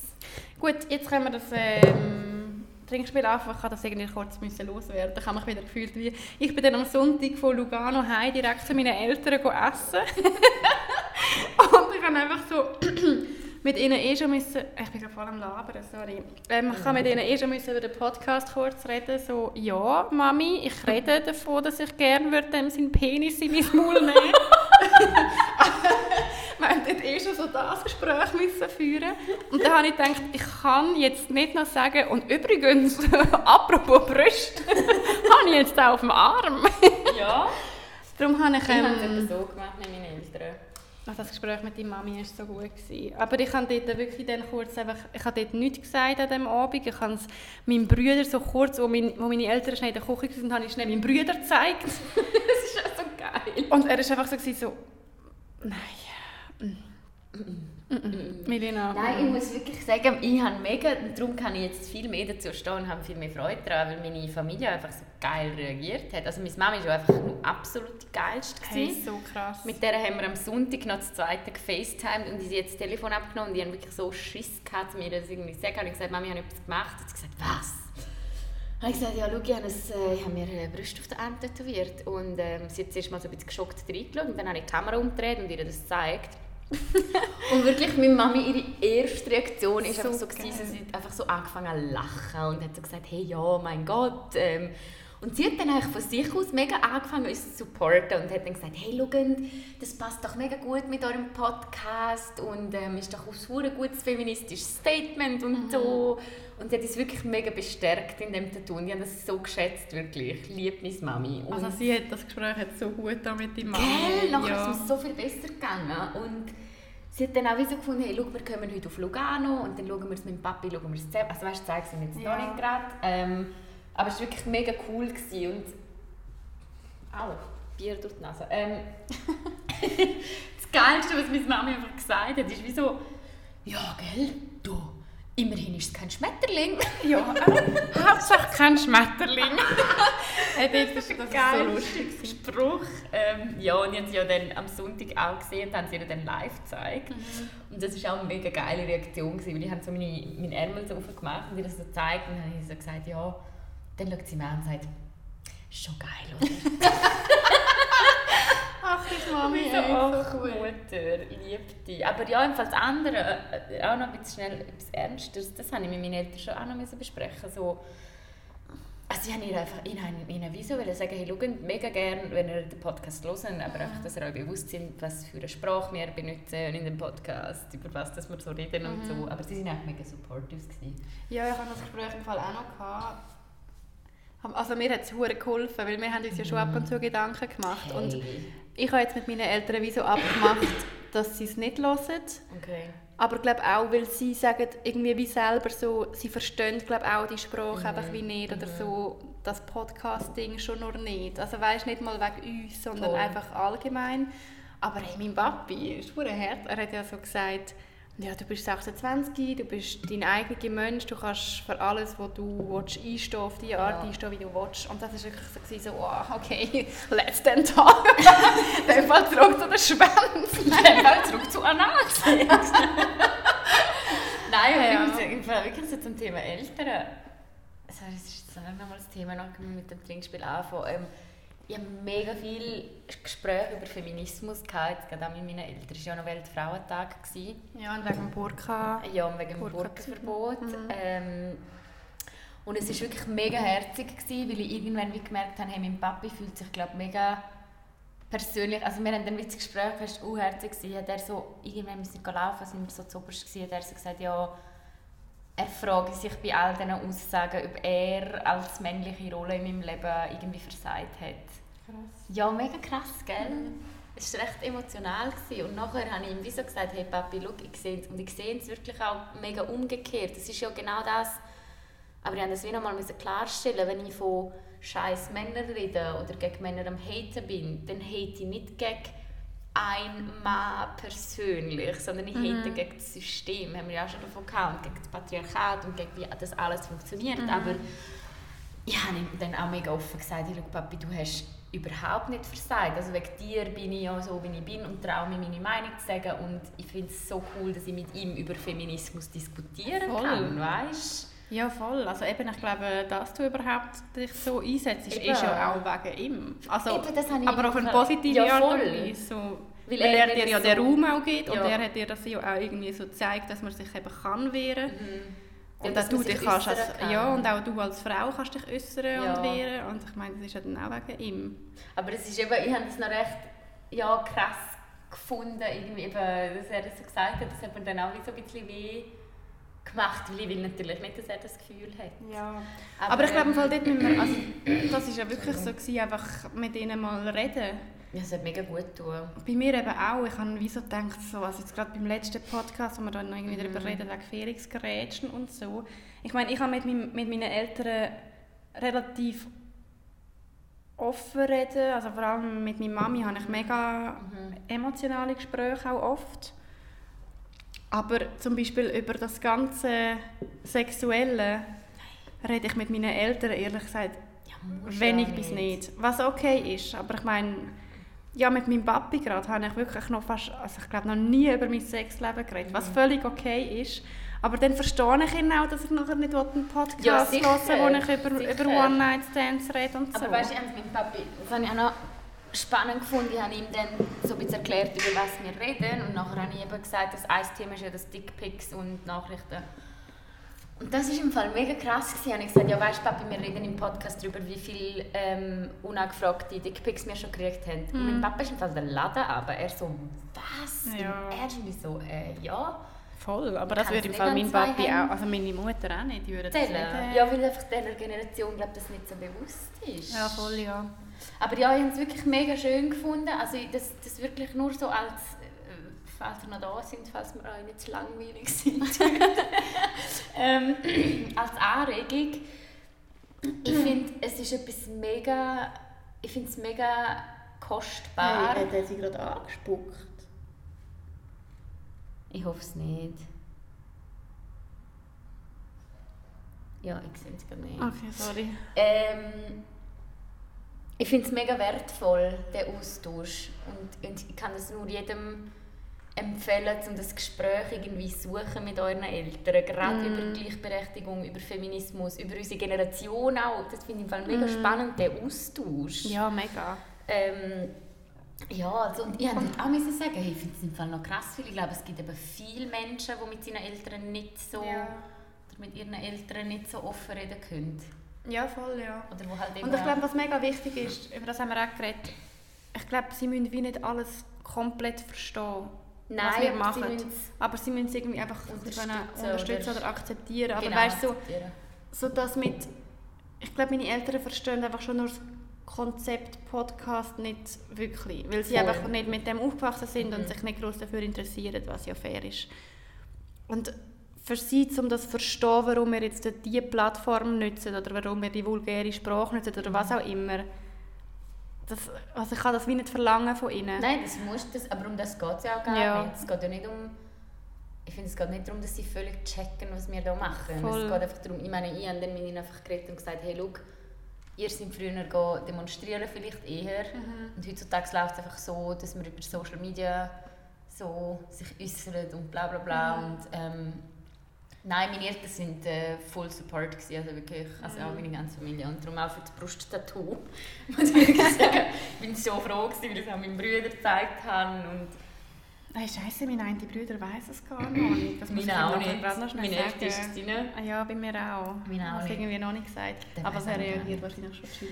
B: Gut, jetzt können wir das ähm, Trinkspiel anfangen. Ich kann das irgendwie kurz müssen loswerden. Ich habe mich wieder gefühlt wie... Ich bin dann am Sonntag von Lugano heim direkt zu meinen Eltern essen. Und ich habe einfach so mit ihnen eh schon müssen... Ich bin gerade voll am Labern, sorry. Ähm, ich habe mit ihnen eh schon müssen über den Podcast kurz reden. So, ja, Mami, ich rede davon, dass ich gerne würde dem seinen Penis in mein Maul nehmen wir haben dort eh schon so das Gespräch müssen führen Und dann habe ich gedacht, ich kann jetzt nicht noch sagen, und übrigens, apropos Brüste, habe ich jetzt auch auf dem Arm.
A: Ja,
B: Darum habe ich...
A: ich habe es
B: Ähm,
A: so gemacht mit meinen Eltern.
B: Also das Gespräch mit deiner Mami war so gut. Gewesen. Aber ich habe dort wirklich dann kurz einfach, ich habe dort nichts gesagt an diesem Abend. Ich habe es meinem Bruder so kurz, wo, mein, wo meine Eltern schnell in der Küche waren, habe ich schnell meinem Bruder gezeigt.
A: das ist ja so geil.
B: Und er war einfach so, so nein, mm. Milena.
A: Nein, ich muss wirklich sagen, ich habe mega, und darum kann ich jetzt viel mehr dazu stehen und habe viel mehr Freude daran, weil meine Familie einfach so geil reagiert hat. Also meine Mama war einfach nur absolut die geilste.
B: Hey, so krass.
A: Mit der haben wir am Sonntag noch das zweite gefacetimed und sie hat das Telefon abgenommen und die haben wirklich so Schiss gehabt zu mir, ich irgendwie gesagt habe, ich gesagt, Mami, ich habe etwas gemacht. Und sie hat gesagt, was? habe ich gesagt, ja, schau, ich habe, ein, ich habe mir eine Brust auf den Arm tätowiert. Und ähm, sie hat zuerst mal so ein bisschen geschockt reingeschaut und dann habe ich die Kamera umgedreht und ihr das gezeigt. und wirklich, meine Mami, ihre erste Reaktion ist so einfach so, gewesen, sie hat einfach so angefangen zu lachen und hat so gesagt, hey, ja, mein Gott. Ähm, und sie hat dann eigentlich von sich aus mega angefangen, uns zu supporten und hat dann gesagt, hey, schau, das passt doch mega gut mit eurem Podcast und ähm, ist doch ein gutes feministisches Statement und mhm. so. Und sie hat uns wirklich mega bestärkt in dem Tattoo. Und ich habe das so geschätzt, wirklich. Ich liebe meine Mami.
B: Und also sie hat das Gespräch hat so gut da mit deiner Mami.
A: Gell, nachher ja. ist es so viel besser gegangen. Und sie hat dann auch so gefunden, hey, schau, wir kommen heute auf Lugano und dann schauen wir es mit dem Papi, schauen wir es zusammen. Also weißt du, zeige sie jetzt ja. noch nicht gerade. Ähm, aber es war wirklich mega cool. Gewesen. Und... Au, Bier durch die Nase. Ähm, das Geilste, was meine Mami einfach gesagt hat, ist wie so, ja, gell, du Immerhin ist es kein Schmetterling.
B: ja, äh, Hauptsache kein Schmetterling.
A: äh, das ist, das ist so lustig. Spruch. Ähm, ja, und ich habe sie ja dann am Sonntag auch gesehen und haben sie ihr dann live gezeigt. Mhm. Und das war auch eine mega geile Reaktion, gewesen, weil ich habe so meine, meinen Ärmel so aufgemacht und ihr das so gezeigt und dann habe ich so gesagt, ja, dann schaut sie mir an und sagt, schon geil, oder?
B: Ach, die Mami,
A: so, ach, so Mutter, liebt dich. Aber ja, jedenfalls das andere, äh, auch noch ein bisschen schnell etwas Ernstes, das habe ich mit meinen Eltern schon auch noch besprechen so, also ich wollte einfach ihnen, ihnen wieso sagen, hey, schaut mega gerne, wenn ihr den Podcast hören, aber einfach, dass ihr euch bewusst seid, was für eine Sprache wir benutzen in dem Podcast, über was dass wir so reden mhm. und so. Mhm. Aber sie waren auch mega supportive. Gewesen.
B: Ja, ich habe das Gespräch im Fall auch noch gehabt. Also mir hat es geholfen, weil wir haben uns ja schon ab und zu Gedanken gemacht. Hey. Und ich habe jetzt mit meinen Eltern wie so abgemacht, dass sie es nicht hören.
A: Okay.
B: Aber glaube auch, weil sie sagen irgendwie wie selber so, sie verstehen glaube auch die Sprache mhm. einfach wie nicht oder mhm. so das Podcasting schon noch nicht. Also weißt nicht mal wegen uns, sondern Voll. einfach allgemein. Aber hey, mein Papi ist hart. Er hat ja so gesagt, ja, du bist 26, du bist dein eigener Mensch, du kannst für alles, was du willst, einstehen, auf die Art ja. einstehen, wie du willst. Und das war wirklich so, oh, okay, let's then talk. dann Fall zurück zu den Schwänzen.
A: Dann Fall zurück zu Anasi. Nein, ja. ich wirklich so zum Thema Eltern. Also, das ist jetzt nochmal das Thema, noch mit dem Trinkspiel anfangen. Ich habe mega viele Gespräche über Feminismus gehabt, gerade auch mit meinen Eltern. Es war ja noch Weltfrauentag.
B: Ja, und wegen dem Burka.
A: Ja, und wegen dem Burka-Verbot. Mhm. Ähm, und es war wirklich mega herzig, gewesen, weil ich irgendwann wie gemerkt habe, hey, mein Papi fühlt sich glaub, mega persönlich, also wir haben dann das Gespräch, es war herzig, hat er so, irgendwann müssen wir laufen, sind wir so zu oberst gewesen, hat er so gesagt, ja, er fragt sich bei all diesen Aussagen, ob er als männliche Rolle in meinem Leben irgendwie versagt hat. Krass. Ja, mega krass, gell? Mhm. Es war recht emotional. Gewesen. Und nachher habe ich ihm wie so gesagt, hey Papi, schau, ich sehe es. Und ich sehe es wirklich auch mega umgekehrt. Das ist ja genau das. Aber ich musste das wie nochmal klarstellen, wenn ich von scheiß Männern rede oder gegen Männer am Haten bin, dann hate ich nicht gegen ein Mann persönlich, sondern ich mhm. gegen das System, haben wir ja auch schon davon gehabt, gegen das Patriarchat und gegen wie das alles funktioniert. Mhm. Aber ich habe ihm dann auch mega offen gesagt, hey, Papi, du hast überhaupt nicht versagt. Also wegen dir bin ich ja so, wie ich bin und traue mir meine Meinung zu sagen und ich finde es so cool, dass ich mit ihm über Feminismus diskutieren voll. kann, weißt?
B: Ja, voll. Also eben, ich glaube, dass du überhaupt dich so einsetzt, ist, ist ja auch wegen ihm. Also, eben, aber auf eine positive ja, Art und Weise. So, weil, weil er, er dir ja so den Raum auch gibt ja. und er hat dir das ja auch irgendwie so gezeigt, dass man sich eben kann wehren kann. Mhm. Und, auch du dich kannst als, ja, und auch du als Frau kannst dich äußern ja. und wehren. Und ich meine, das ist ja dann auch wegen ihm.
A: Aber es ist eben, ich habe es noch recht ja, krass gefunden, irgendwie eben, dass er das so gesagt hat. Das hat mir dann auch so ein bisschen weh gemacht, weil ich will natürlich nicht, dass er das Gefühl hat.
B: Ja. Aber, Aber ich glaube, ähm, dort müssen wir, also, das war ja wirklich so, gewesen, einfach mit ihnen mal reden
A: Ja, es hat mega gut tun.
B: Bei mir eben auch. Ich habe wie so gedacht, so, also jetzt gerade beim letzten Podcast, wo wir dann noch irgendwie darüber
A: Mhm.
B: reden, wegen Ferungsgerätschen und so. Ich meine, ich habe mit, meinem- mit meinen Eltern relativ offen reden, also vor allem mit meiner Mami habe ich mega emotionale Gespräche auch oft. Aber zum Beispiel über das ganze Sexuelle rede ich mit meinen Eltern ehrlich gesagt
A: Ja,
B: wenig bis nicht. Was okay ist, aber ich meine, ja, mit meinem Papi gerade habe ich wirklich noch fast, also ich glaube noch nie über mein Sexleben geredet, was völlig okay ist. Aber dann verstehe ich ihn auch, dass er nachher nicht einen Podcast
A: Ja, sicher,
B: wo ich über,
A: sicher.
B: über One-Night-Stands rede und so.
A: Aber weißt du, ich habe es mit Papi, das habe ich auch noch spannend gefunden. Ich habe ihm dann so ein bisschen erklärt, über was wir reden. Und nachher habe ich eben gesagt, dass ein Thema ist ja das Dickpics und Nachrichten. Und das war im Fall mega krass. Gewesen. Ich habe gesagt, ja weißt Papi, wir reden im Podcast darüber, wie viele ähm, unangefragte Dickpics wir schon gekriegt haben. Und mein Papa ist im Fall der Laden aber Er so, was?
B: Ja.
A: Und ich so, äh, ja.
B: Voll, aber das würde im Fall mein Papi auch, also meine Mutter auch nicht, die würde das nicht...
A: Ja, weil einfach dieser Generation glaub, das nicht so bewusst ist.
B: ja, voll, ja.
A: Aber ja, ich habe es wirklich mega schön gefunden. Also das, das wirklich nur so als, falls ihr noch da sind, falls wir euch nicht zu langweilig sind, ähm, als Anregung. Ich finde, es ist etwas mega, ich finde es mega kostbar.
B: hat er sie gerade angespuckt?
A: Ich hoffe es nicht. Ja, ich sehe es gar nicht.
B: Okay, sorry.
A: Ähm, ich finde es mega wertvoll, der Austausch. Und, und ich kann es nur jedem empfehlen, um das Gespräch irgendwie suchen mit euren Eltern. Gerade über Gleichberechtigung, über Feminismus, über unsere Generation auch. Das finde ich im Fall mega spannend, der Austausch.
B: Ja, mega.
A: Ähm, ja, also, und ich musste auch müssen sagen, hey, ich finde es im Fall noch krass, weil ich glaube, es gibt eben viele Menschen, die mit ihren Eltern nicht so,
B: Ja.
A: mit ihren Eltern nicht so offen reden können.
B: Ja, voll, ja.
A: Oder wo halt
B: Und ich glaube, was mega wichtig ist, über das haben wir auch geredet, ich glaube, sie müssen wie nicht alles komplett verstehen,
A: Nein,
B: wir
A: aber
B: machen.
A: sie
B: aber sie müssen es irgendwie einfach
A: unterstützen
B: können
A: oder-
B: unterstützen oder, akzeptieren. Aber
A: genau,
B: weißt du, so, so das mit, ich glaube, meine Eltern verstehen einfach schon nur das Konzept Podcast nicht wirklich, weil sie
A: Voll.
B: einfach nicht mit dem aufgewachsen sind und
A: Mhm.
B: sich nicht groß dafür interessieren, was ja fair ist. Und für sie, um das zu verstehen, warum wir jetzt diese Plattform nutzen oder warum wir die vulgäre Sprache nutzen oder was auch immer, das, also ich kann das wie nicht verlangen von ihnen.
A: Nein, das muss das, aber um das geht es ja auch gar
B: Ja.
A: nicht. Es geht ja nicht um, ich finde, es geht nicht darum, dass sie völlig checken, was wir hier machen.
B: Voll.
A: Es geht einfach darum, ich meine, ich habe dann mit ihnen einfach geredet und gesagt, hey, schau, ihr seid früher demonstrieren vielleicht eher
B: Mhm.
A: und heutzutage läuft es einfach so, dass man über Social Media so sich äußert und bla bla bla
B: Mhm.
A: und ähm, Nein, meine Eltern sind äh, voll Support gewesen, also wirklich, also auch meine ganze Familie und darum auch für das Brusttattoo. muss ich wirklich sagen, ich bin so froh gewesen, weil ich es auch meinen Brüdern gezeigt habe und
B: Hey, Scheiße, mein eine Bruder weiß es gar nicht. Das muss
A: meine auch nicht.
B: noch schnell
A: Meine. Eltern ist drin.
B: Ah ja, bei mir auch.
A: Meine auch nicht.
B: irgendwie noch nicht gesagt.
A: Der
B: Aber er reagiert wahrscheinlich schon.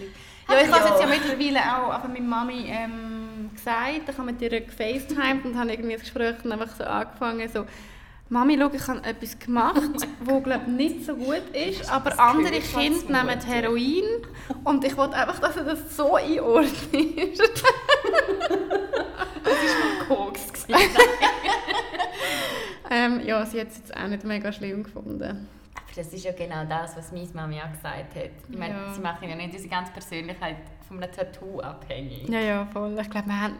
A: Ach
B: Ja, ich habe es jetzt ja mittlerweile auch einfach mit Mami ähm, gesagt. Ich habe mit ihr gefacetimed und habe irgendwie das Gespräch einfach so angefangen. So, Mami, schau, ich habe etwas gemacht, wo glaube nicht so gut ist, aber
A: das
B: andere
A: schon
B: Kinder nehmen. Heroin und ich wollte einfach, dass er das so einordnet.
A: Koks gewesen.
B: ähm, ja, sie hat es jetzt auch nicht mega schlimm gefunden.
A: Aber das ist ja genau das, was meine Mami auch gesagt hat. Ich meine,
B: Ja.
A: sie machen ja nicht unsere ganze Persönlichkeit von einem Tattoo abhängig.
B: Ja, ja, voll. Ich glaube, wir haben...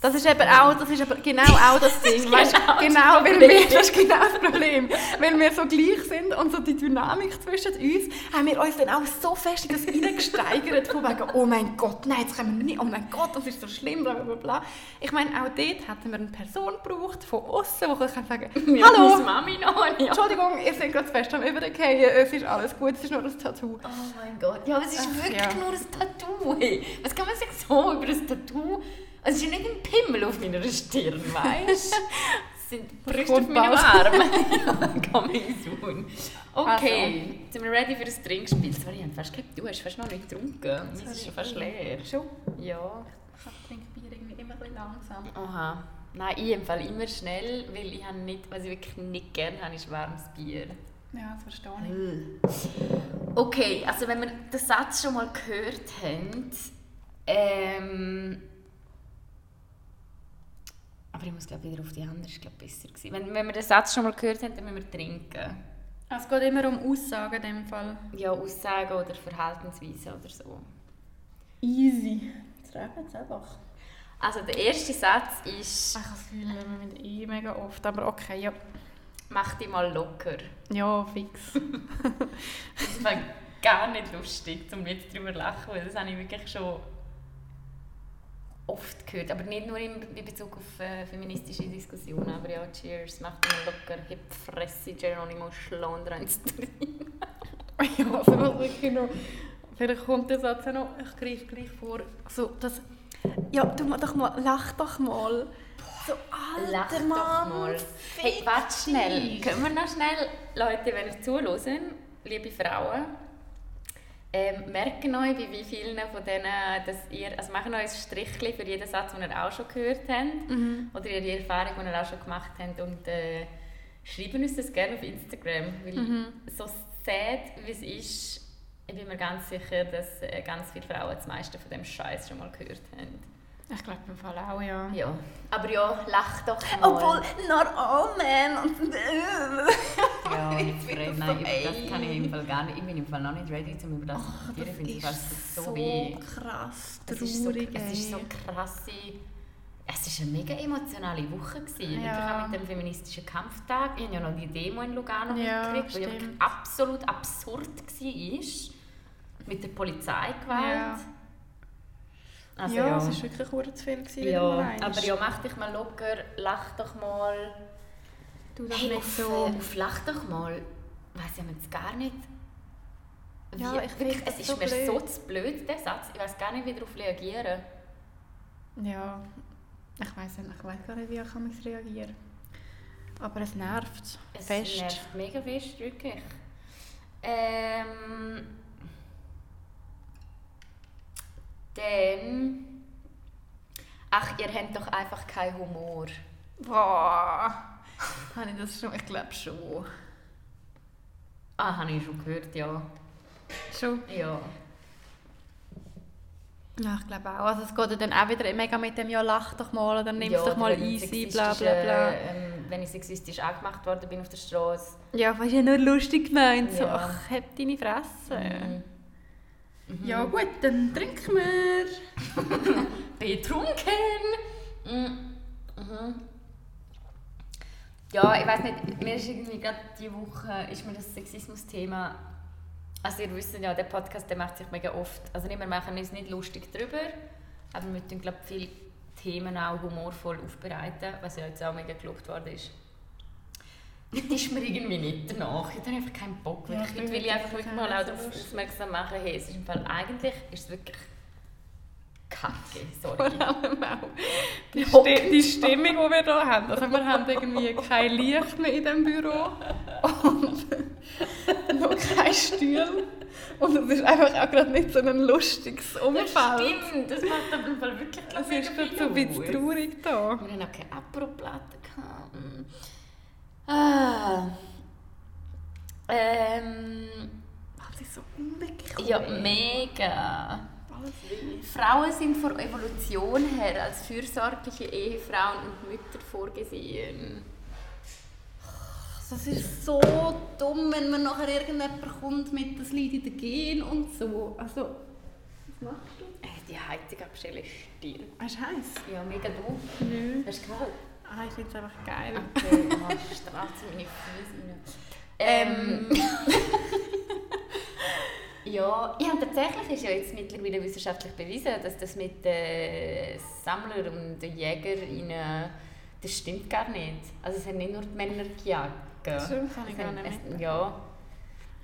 B: Das ist eben auch, das ist aber genau auch das Ding. weißt,
A: genau das
B: genau, weil
A: Problem.
B: wir, das ist genau das Problem. Weil wir so gleich sind und so die Dynamik zwischen uns, haben wir uns dann auch so fest in das hineingesteigert, von wegen, oh mein Gott, nein, jetzt können wir nicht, oh mein Gott, das ist so schlimm, bla bla bla. Ich meine, auch dort hätten wir eine Person gebraucht, von außen, die kann sagen
A: Ja,
B: hallo,
A: Mami noch nicht.
B: Entschuldigung, ihr seid gerade zu fest am Übergehen, es ist alles gut, es ist nur ein Tattoo.
A: Oh mein Gott. Ja, aber es ist
B: Ach,
A: wirklich
B: ja.
A: nur ein Tattoo. Was kann man sich so über ein Tattoo... Also, es ist ja nicht ein Pimmel auf meiner Stirn, weißt du? Es sind Brüste auf meinem. Arm. ja, coming soon. Okay, sind wir ready für das Trinkspiel? Sorry, ich habe fast gedacht, du hast fast noch nicht getrunken. Es ist schon fast leer.
B: Schon?
A: Ja.
B: Ich trinke Bier irgendwie immer ein bisschen langsam.
A: Aha. Nein, ich empfehle immer schnell, weil ich habe nicht, was ich wirklich nicht gerne habe, ist warmes Bier.
B: Ja, das verstehe ich.
A: Okay, also wenn wir den Satz schon mal gehört haben, ähm, Aber ich muss glaube wieder auf die andere, ist glaube besser gewesen. Wenn, wenn wir den Satz schon mal gehört haben, dann müssen wir trinken.
B: Es geht immer um Aussagen in dem Fall.
A: Ja, Aussagen oder Verhaltensweisen oder so.
B: Easy. Jetzt regnet es einfach.
A: Also der erste Satz ist,
B: Ich habe das Gefühl, wir müssen eh mega oft, aber okay, ja.
A: Mach dich mal locker.
B: Ja, fix.
A: Das war gar nicht lustig, um jetzt darüber zu lachen, weil das habe ich wirklich schon oft gehört. Aber nicht nur in Bezug auf äh, feministische Diskussionen. Aber ja, cheers, mach dich mal locker, die Fresse, Geronimo, eins drin.
B: ja, also wirklich noch... Vielleicht kommt der Satz auch noch, ich greife gleich vor, so das... Ja, du doch mal, lach doch mal. So, alter
A: Lach doch
B: Mann,
A: mal. Hey, warte schnell. Können wir noch schnell, Leute, wenn ihr zuhören, liebe Frauen, ähm, merken euch, bei wie vielen von denen, dass ihr, also machen euch ein Strichchen für jeden Satz, den ihr auch schon gehört habt,
B: Mhm.
A: oder ihre Erfahrung, die ihr auch schon gemacht habt und äh, schreiben uns das gerne auf Instagram, weil
B: Mhm.
A: so sad, wie es ist, ich bin mir ganz sicher, dass äh, ganz viele Frauen das meiste von dem Scheiß schon mal gehört haben.
B: Ich glaube im Fall auch, ja.
A: Ja, aber ja, lach doch mal.
B: Obwohl, not all men und...
A: Ja, Fred, nein,
B: so
A: über das kann ich im Fall gar nicht. Ich bin im Fall noch nicht ready, um über das zu diskutieren. Ich finde, es fast so, weh.
B: krass
A: Es ist so,
B: traurig,
A: es ist so
B: ey.
A: krasse... Es war eine mega emotionale Woche. Gewesen.
B: Ja.
A: Wirklich auch mit dem feministischen Kampftag. Ich habe ja noch die Demo in Lugano
B: Ja,
A: mitgekriegt, die absolut absurd war. Mit der Polizeigewalt.
B: Ja.
A: Also,
B: ja,
A: ja.
B: es war wirklich zu viel. Gewesen,
A: ja, aber ja, mach dich mal locker, lach doch mal.
B: Du das
A: Hey,
B: nicht
A: auf,
B: so...
A: äh, auf Lach doch mal, weiss ich jetzt gar nicht. Wie,
B: Ja, ich
A: wirklich, es ist
B: so
A: mir
B: blöd.
A: so zu blöd, der Satz. Ich weiß gar nicht, wie darauf reagieren.
B: Ja, ich weiß nicht, ich weiß gar nicht, wie ich kann reagieren Aber es nervt.
A: Es
B: Fest.
A: nervt mega fest, wirklich. Ähm, dann... Ach, ihr habt doch einfach keinen Humor.
B: Boah. Habe ich das schon? Ich glaube schon.
A: Ah, habe ich schon gehört, ja.
B: Schon?
A: Ja.
B: Ja, ich glaube auch. Also es geht ja dann auch wieder mega mit dem «Ja, lach doch mal» oder «Nimm es
A: ja,
B: doch mal
A: oder wenn ich
B: easy», bla bla bla.
A: äh, Ähm, wenn ich sexistisch angemacht worden bin auf der Straße.
B: Ja, was ist ja nur lustig gemeint. So,
A: Ja.
B: ach, hab deine Fresse.
A: Mhm.
B: Ja gut, dann trinken wir.
A: betrunken. Mm, Mhm. Ja, ich weiß nicht, mir ist irgendwie gerade diese Woche ist mir das Sexismus-Thema. Also ihr wisst ja, der Podcast der macht sich mega oft. Also nicht, wir machen uns nicht lustig drüber, aber wir tun glaube viele Themen auch humorvoll aufbereiten, was ja jetzt auch mega gelobt worden ist. Das ist mir irgendwie nicht danach. Ich habe einfach keinen Bock.
B: Ja, ich
A: ich will
B: bin
A: einfach
B: wirklich
A: mal auch darauf aufmerksam machen, hey, es ist im Fall eigentlich ist es wirklich kacke, sorry.
B: Vor allem auch die. Sti die Stimmung, die wir hier haben. Also wir haben irgendwie kein Licht mehr in diesem Büro und noch kein Stuhl. Und es ist einfach auch gerade nicht so ein lustiges Umfeld.
A: Stimmt, das macht auf jeden Fall wirklich
B: Es ist gerade so ein bisschen traurig da.
A: Wir haben auch keine. Mm. Ah. Ähm,
B: Das ist so unbequem.
A: ja, mega. Frauen sind von Evolution her als fürsorgliche Ehefrauen und Mütter vorgesehen.
B: Das ist so dumm, wenn man nachher irgendjemand kommt mit das Lied in Gen und so. Also, was machst du?
A: Äh, Die Heizung abstellen stirbt.
B: Hast du heiß?
A: Ja, mega doof.
B: Nö.
A: Hast du kalt?
B: Ah, ich finde es einfach geil.
A: Okay, oh, strahlt sie meine Füße rein. Ähm, ja, ja, und tatsächlich ist ja jetzt mittlerweile wissenschaftlich bewiesen, dass das mit den Sammlern und den Jägerinnen, das stimmt gar nicht. Also es haben nicht nur die Männer gejagt.
B: Stimmt, das habe ich gar nicht
A: es-. Ja,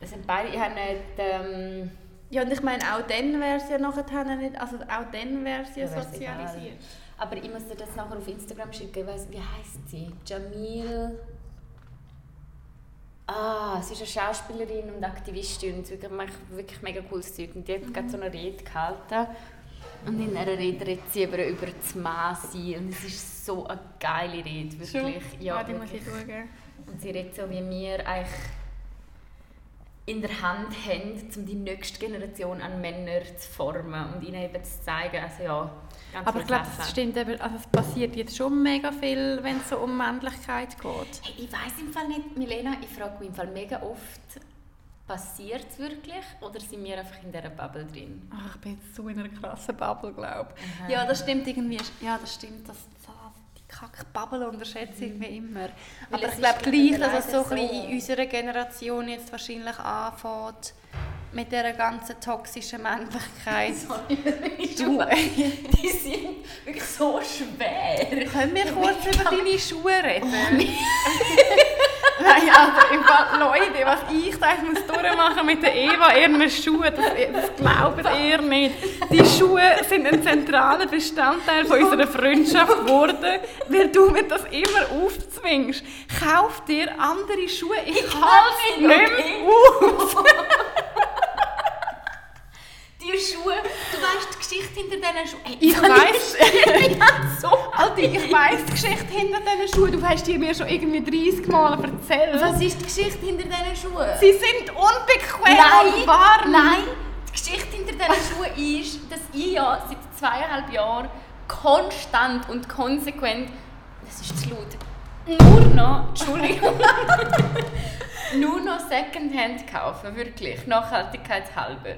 A: es sind beide, ich habe nicht, ähm,
B: Ja, und ich meine, auch dann wäre es ja nachher nicht, also auch dann wäre es ja,
A: Ja,
B: sozialisiert.
A: Aber ich muss dir das nachher auf Instagram schicken, weiss, wie heißt sie? Jamil... Ah, sie ist eine Schauspielerin und Aktivistin und sie macht wirklich mega cooles Zeug. Und die hat gerade so eine Rede gehalten. Und in einer Rede redet sie über, über das sein. Und es ist so eine geile Rede, wirklich.
B: Schon? Ja, die muss ich schauen.
A: Und sie redet so, wie wir eigentlich in der Hand haben, um die nächste Generation an Männern zu formen und ihnen eben zu zeigen, also ja, ganz
B: Aber ich glaube, das stimmt eben, also es passiert jetzt schon mega viel, wenn es so um Männlichkeit geht.
A: Hey, ich weiß im Fall nicht, Milena, ich frage mich im Fall mega oft, passiert es wirklich oder sind wir einfach in dieser Bubble drin?
B: Ach, ich bin jetzt so in einer krassen Bubble, glaube ich. Ja, das stimmt irgendwie. Ja, das stimmt. Das, das, die Kack-Bubble unterschätze ich wie immer. Aber
A: es
B: ich glaube gleich, dass es so
A: so.
B: in unserer Generation jetzt wahrscheinlich anfängt, mit dieser ganzen toxischen Männlichkeit.
A: du, die sind wirklich so schwer.
B: Können wir kurz über deine Schuhe reden? Nein, also im Fall, Leute, was ich da jetzt muss durchmachen mit der Eva, ihren Schuhen, das, das glaubt ihr nicht. Die Schuhe sind ein zentraler Bestandteil von unserer Freundschaft geworden, weil du mir das immer aufzwingst. Kauf dir andere Schuhe, ich,
A: Ich
B: halte es
A: nicht,
B: nicht
A: okay?
B: mehr auf.
A: Die Schuhe, du weißt die Geschichte hinter diesen Schuhen. Hey,
B: Ich weiss.
A: So
B: Alter, ich weiss die Geschichte hinter diesen Schuhen, du hast die mir schon irgendwie 30 Mal erzählt.
A: Was ist die Geschichte hinter diesen Schuhen?
B: Sie sind unbequem
A: Nein,
B: und warm.
A: nein. Die Geschichte hinter diesen Schuhen ist, dass ich ja seit zweieinhalb Jahren konstant und konsequent, das ist zu laut, nur noch, Entschuldigung, nur noch Secondhand kaufe, wirklich, nachhaltigkeitshalber.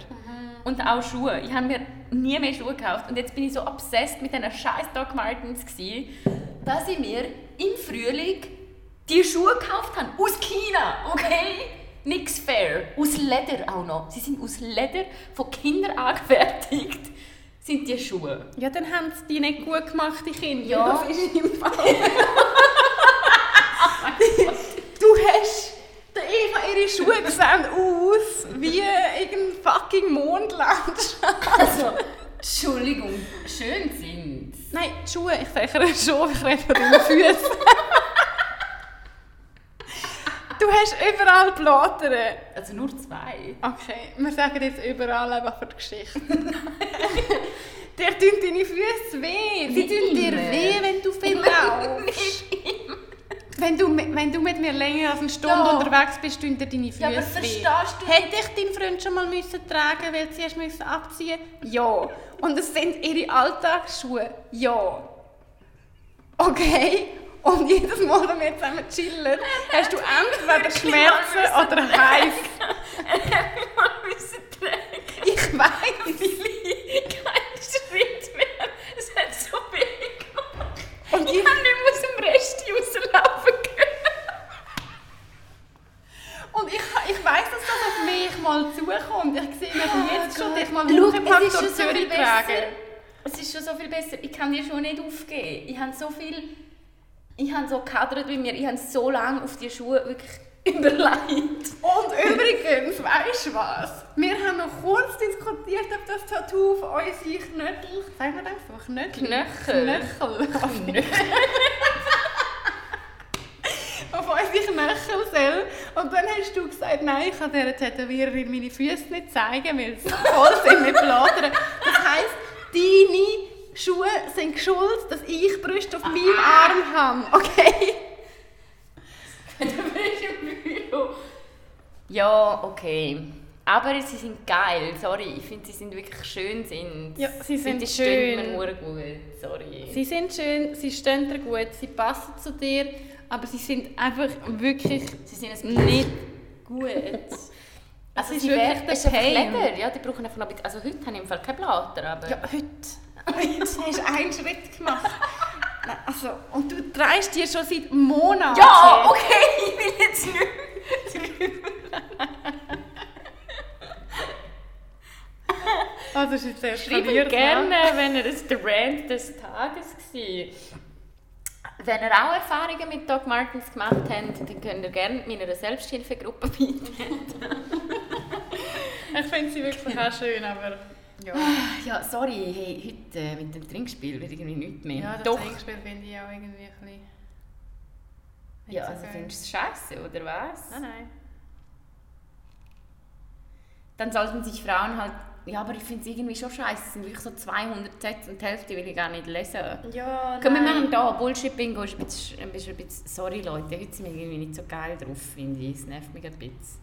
A: Und auch Schuhe. Ich habe mir nie mehr Schuhe gekauft und jetzt bin ich so obsessed mit diesen scheiß Doc Martens gewesen, dass ich mir im Frühling die Schuhe gekauft habe. Aus China, okay? Nix fair. Aus Leder auch noch. Sie sind aus Leder von Kindern angefertigt. Sind die Schuhe.
B: Ja, dann haben sie die nicht gut gemacht, die Kinder.
A: Ja.
B: Das ist im Fall. du hast der Eva ihre Schuhe sehen aus wie irgendein fucking Mondlandschaft.
A: Also, Entschuldigung, schön sind
B: Nein, die Schuhe, ich sage schon, ich rede von deinen Füßen. du hast überall Blattern.
A: Also nur zwei.
B: Okay, wir sagen jetzt überall einfach für die Geschichte. dir tun deine Füße weh. Sie tun dir weh, wenn du viel laufst. Wenn du, mit- wenn du mit mir länger als eine Stunde
A: Ja.
B: unterwegs bist, tun dir deine Füße
A: Ja, aber verstehst du
B: Hätte ich deinen Freund schon mal müssen tragen weil sie erst müssen abziehen Ja. Und es sind ihre Alltagsschuhe? Ja. Okay. Und jedes Mal, wenn wir zusammen chillen, hast du entweder Schmerzen oder heiß.
A: mal müssen tragen.
B: Ich weiß.
A: Kein Schritt mehr. Es hat so weh gemacht.
B: Und
A: Ich
B: ich,
A: habe nicht aus dem Rest rauslaufen können.
B: und ich, ich weiss, dass das auf mich mal zukommt. Ich sehe mir jetzt schon dich mal
A: Schau,
B: Huckepack
A: es ist
B: durch
A: schon so viel
B: Zürich
A: besser.
B: tragen.
A: Es ist schon so viel besser. Ich kann dir schon nicht aufgeben. Ich habe so viel... Ich habe so gehadert bei mir. Ich habe so lange auf die Schuhe wirklich überlegt.
B: Und übrigens, weißt du was? Wir haben noch kurz diskutiert, ob das Tattoo auf unsere Knöchel, sagen wir einfach Knöchel?
A: Knöchel.
B: Knöchel. auf unsere Knöchel soll. Und dann hast du gesagt, nein, ich kann dieser Tätowiererin meine Füße nicht zeigen, weil sie voll sind mit Bladern. Das heisst, deine Schuhe sind schuld, dass ich Brüste auf meinem Arm habe. Okay?
A: Du bist im Büro. Ja, okay. Aber sie sind geil, sorry. Ich finde, sie sind wirklich schön. Sind.
B: Ja, sie sind
A: die stehen
B: schön.
A: mir nur gut. Sorry.
B: Sie sind schön, sie stehen dir gut, sie passen zu dir, aber sie sind einfach wirklich
A: sie sind
B: nicht gut.
A: Also
B: ist
A: sie
B: wirklich
A: es ist. Leder. Ja, die brauchen einfach noch ein bisschen... Also heute habe ich im Fall kein Blatter, aber...
B: Ja, heute. Heute hast du einen Schritt gemacht. Also, und du drehst dir schon seit Monaten.
A: Ja, okay, ich will jetzt nicht mehr drüber.
B: Also, das ist jetzt erst
A: Schreibt
B: verliert,
A: gerne, wenn ihr das der Rant des Tages war. Wenn ihr auch Erfahrungen mit Doc Martens gemacht habt, dann könnt ihr gerne meiner Selbsthilfegruppe beitreten.
B: Ich finde sie wirklich auch schön, aber ja.
A: Ja, sorry, hey, heute äh, mit dem Trinkspiel wird irgendwie nichts mehr.
B: Ja, das
A: Doch.
B: Trinkspiel finde ich auch irgendwie ein bisschen...
A: Ja,
B: so
A: also findest du es scheiße, oder was?
B: Nein, nein.
A: Dann sollten sich Frauen halt... Ja, aber ich finde es irgendwie schon scheiße. Es sind wirklich so 200 Sätze und die Hälfte will ich gar nicht lesen.
B: Ja,
A: Komm, wir machen da Bullshit-Bingo. Ist ein bisschen, ein bisschen, ein bisschen, sorry Leute, heute sind wir irgendwie nicht so geil drauf, finde ich. Es nervt mich ein bisschen.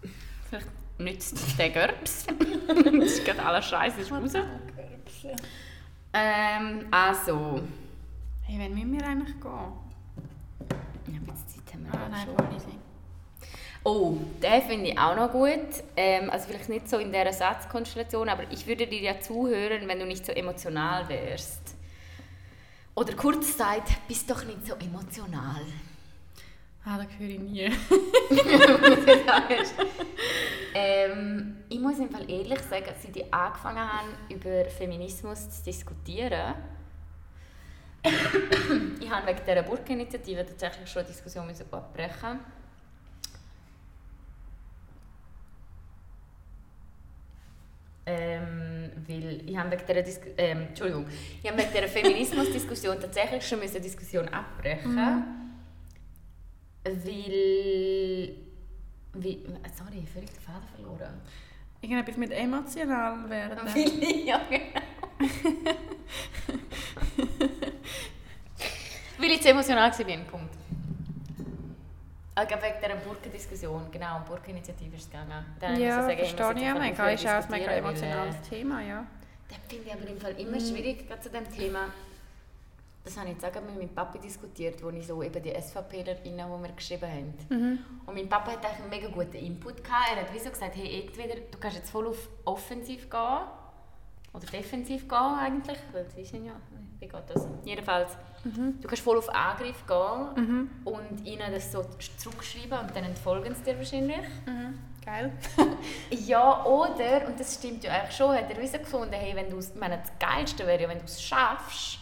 A: Vielleicht nützt es den Gerbs. das ist gerade alles scheiße, ist raus. Ähm, also.
B: Hey, wann müssen wir eigentlich gehen?
A: Ja, ein bisschen Zeit haben wir
B: Ah, nein,
A: schon. Oh, den finde ich auch noch gut. Ähm, also vielleicht nicht so in dieser Satzkonstellation, aber ich würde dir ja zuhören, wenn du nicht so emotional wärst. Oder kurz gesagt, bist doch nicht so emotional.
B: Ah, das höre ich nie.
A: ähm, ich muss im Fall ehrlich sagen, seit ich angefangen habe, über Feminismus zu diskutieren, ich habe wegen dieser Burka-Initiative tatsächlich schon eine Diskussion müssen abbrechen Ähm, weil ich habe wegen dieser, Dis ähm, Entschuldigung, ich habe wegen dieser Feminismus-Diskussion tatsächlich schon eine Diskussion abbrechen weil... Wie, sorry, völlig den Faden verloren.
B: Irgendetwas mit emotional werden.
A: ja, genau. Weil ich zu emotional war, Punkt. Ich glaube, wegen dieser Burkendiskussion, genau, um Burkeninitiative ist es gegangen. Dann
B: Ja,
A: ich sagen,
B: verstehe ich
A: jetzt
B: mega. Ist auch ein mega emotionales
A: weil, äh,
B: Thema, ja.
A: Das finde ich aber im Fall immer schwierig, gerade zu diesem Thema. Das habe ich jetzt auch mit meinem Papa diskutiert, wo ich so eben die SVPlerinnen, die wir geschrieben haben.
B: Mhm.
A: Und mein Papa hat eigentlich einen mega guten Input gehabt. Er hat wie so gesagt, hey, entweder du kannst jetzt voll auf offensiv gehen oder defensiv gehen eigentlich, weil sie sind ja, wie geht das? Jedenfalls, du kannst voll auf Angriff gehen und ihnen das so zurückschreiben und dann entfolgen sie dir wahrscheinlich.
B: Mhm. Geil.
A: Ja, oder, und das stimmt ja eigentlich schon, hat er wie so gefunden, hey, wenn du ich meine, das Geilste wäre ja, wenn du es schaffst,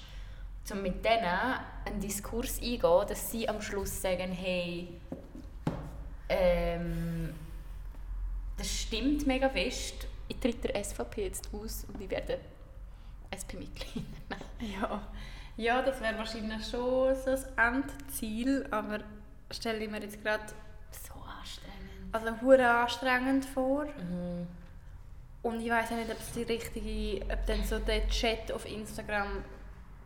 A: um mit denen einen Diskurs eingehen, dass sie am Schluss sagen, hey, ähm, das stimmt mega fest, ich tritt der SVP jetzt aus und ich werde SP-Mitglied.
B: Ja. Ja, das wäre wahrscheinlich schon so das Endziel, aber stelle ich mir jetzt gerade
A: so anstrengend.
B: also hure anstrengend vor.
A: Mhm.
B: Und ich weiß auch nicht, ob es die richtige, ob dann so der Chat auf Instagram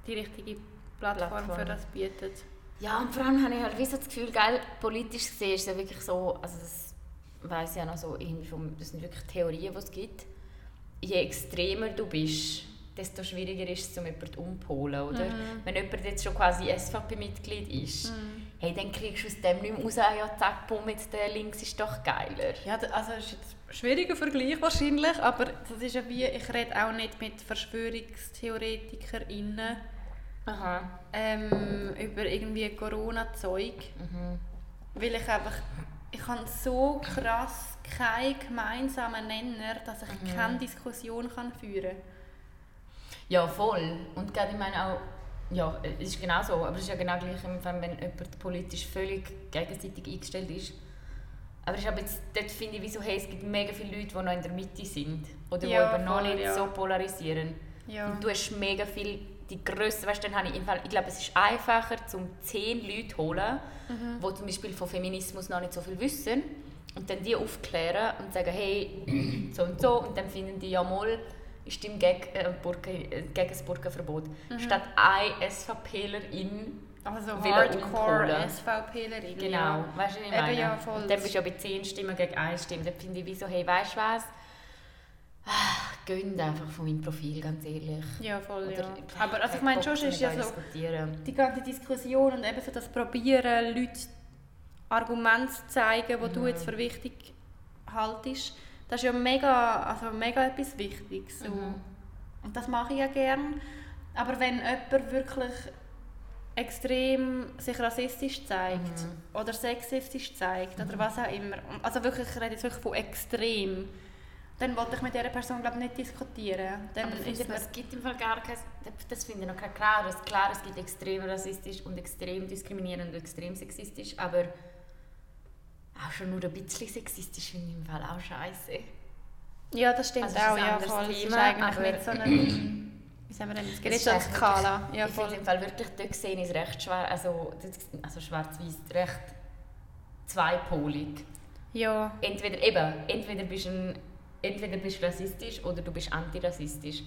B: die richtige Plattform,
A: Plattform.
B: für das bietet.
A: Ja, und vor allem habe ich halt wie so das Gefühl, geil, politisch gesehen ist es ja wirklich so, also das weiss ich ja noch so, irgendwie vom, das sind wirklich Theorien, die es gibt. Je extremer du bist, desto schwieriger ist es, um jemanden umzuholen, oder? Wenn jemand jetzt schon quasi SVP-Mitglied ist, hey, dann kriegst du aus dem nicht mehr raus, ah ja zack, bumm, jetzt der links ist doch geiler.
B: Ja, also das ist jetzt ein schwieriger Vergleich wahrscheinlich, aber das ist ja wie, ich rede auch nicht mit VerschwörungstheoretikerInnen
A: Aha.
B: ähm, über irgendwie Corona-Zeug, weil ich einfach, ich habe so krass keinen gemeinsamen Nenner, dass ich keine Diskussion kann führen kann.
A: Ja, voll. Und gerade, ich meine auch, ja, es ist genau so, aber es ist ja genau gleich, wenn jemand politisch völlig gegenseitig eingestellt ist. Aber ich habe jetzt, dort finde ich, wieso, hey, es gibt mega viele Leute, die noch in der Mitte sind. Oder
B: Ja,
A: die eben noch nicht
B: ja.
A: so polarisieren.
B: Ja.
A: Und du hast mega viel, die Größe, weißt dann habe ich, im Fall, ich glaube, es ist einfacher, um zehn Leute zu holen,
B: Mhm.
A: die zum Beispiel von Feminismus noch nicht so viel wissen. Und dann die aufklären und sagen, hey, so und so. Und dann finden die, ja mal, ich stimme gegen, äh, Burka, äh, gegen das Burka-Verbot.
B: Mhm.
A: Statt eine SVPlerin
B: Also
A: Will umholen.
B: Hardcore-SVPlerin.
A: Genau,
B: Ja.
A: weißt du, was ich
B: Eben,
A: meine?
B: ja, voll.
A: Und dann bist du ja bei 10 Stimmen gegen 1 Stimme. Dann finde ich, wieso, hey, weißt du was? Ah, Gönnt einfach von meinem Profil, ganz ehrlich.
B: Ja, voll,
A: Oder-
B: ja. Aber also ich meine, schon ist ja so, die ganze Diskussion und eben so das Probieren, Leute Argumente zu zeigen, die du jetzt für wichtig haltest, das ist ja mega, also mega etwas Wichtiges. So. Und das mache ich ja gern. Aber wenn jemand wirklich extrem sich rassistisch zeigt oder sexistisch zeigt oder was auch immer, also wirklich, ich rede jetzt wirklich von extrem, dann wollte ich mit dieser Person glaube nicht diskutieren. Dann
A: Aber es gibt im Fall gar kein, das finde ich noch kein klares. Klar, es gibt extrem rassistisch und extrem diskriminierend und extrem sexistisch, aber auch schon nur ein bisschen sexistisch finde ich im Fall auch scheiße.
B: ja, das stimmt
A: Also ist
B: auch, ja, voll. Es ist
A: Thema,
B: eigentlich nicht so eine, wie sagen wir denn, es geht nicht so
A: ist eigentlich
B: Skala. Ja,
A: ich
B: voll.
A: finde im Fall wirklich, dort gesehen ist recht schwer, also, das- also schwarz-weiß recht zweipolig.
B: Ja,
A: Entweder eben, entweder bist du ein, entweder bist du rassistisch oder du bist antirassistisch.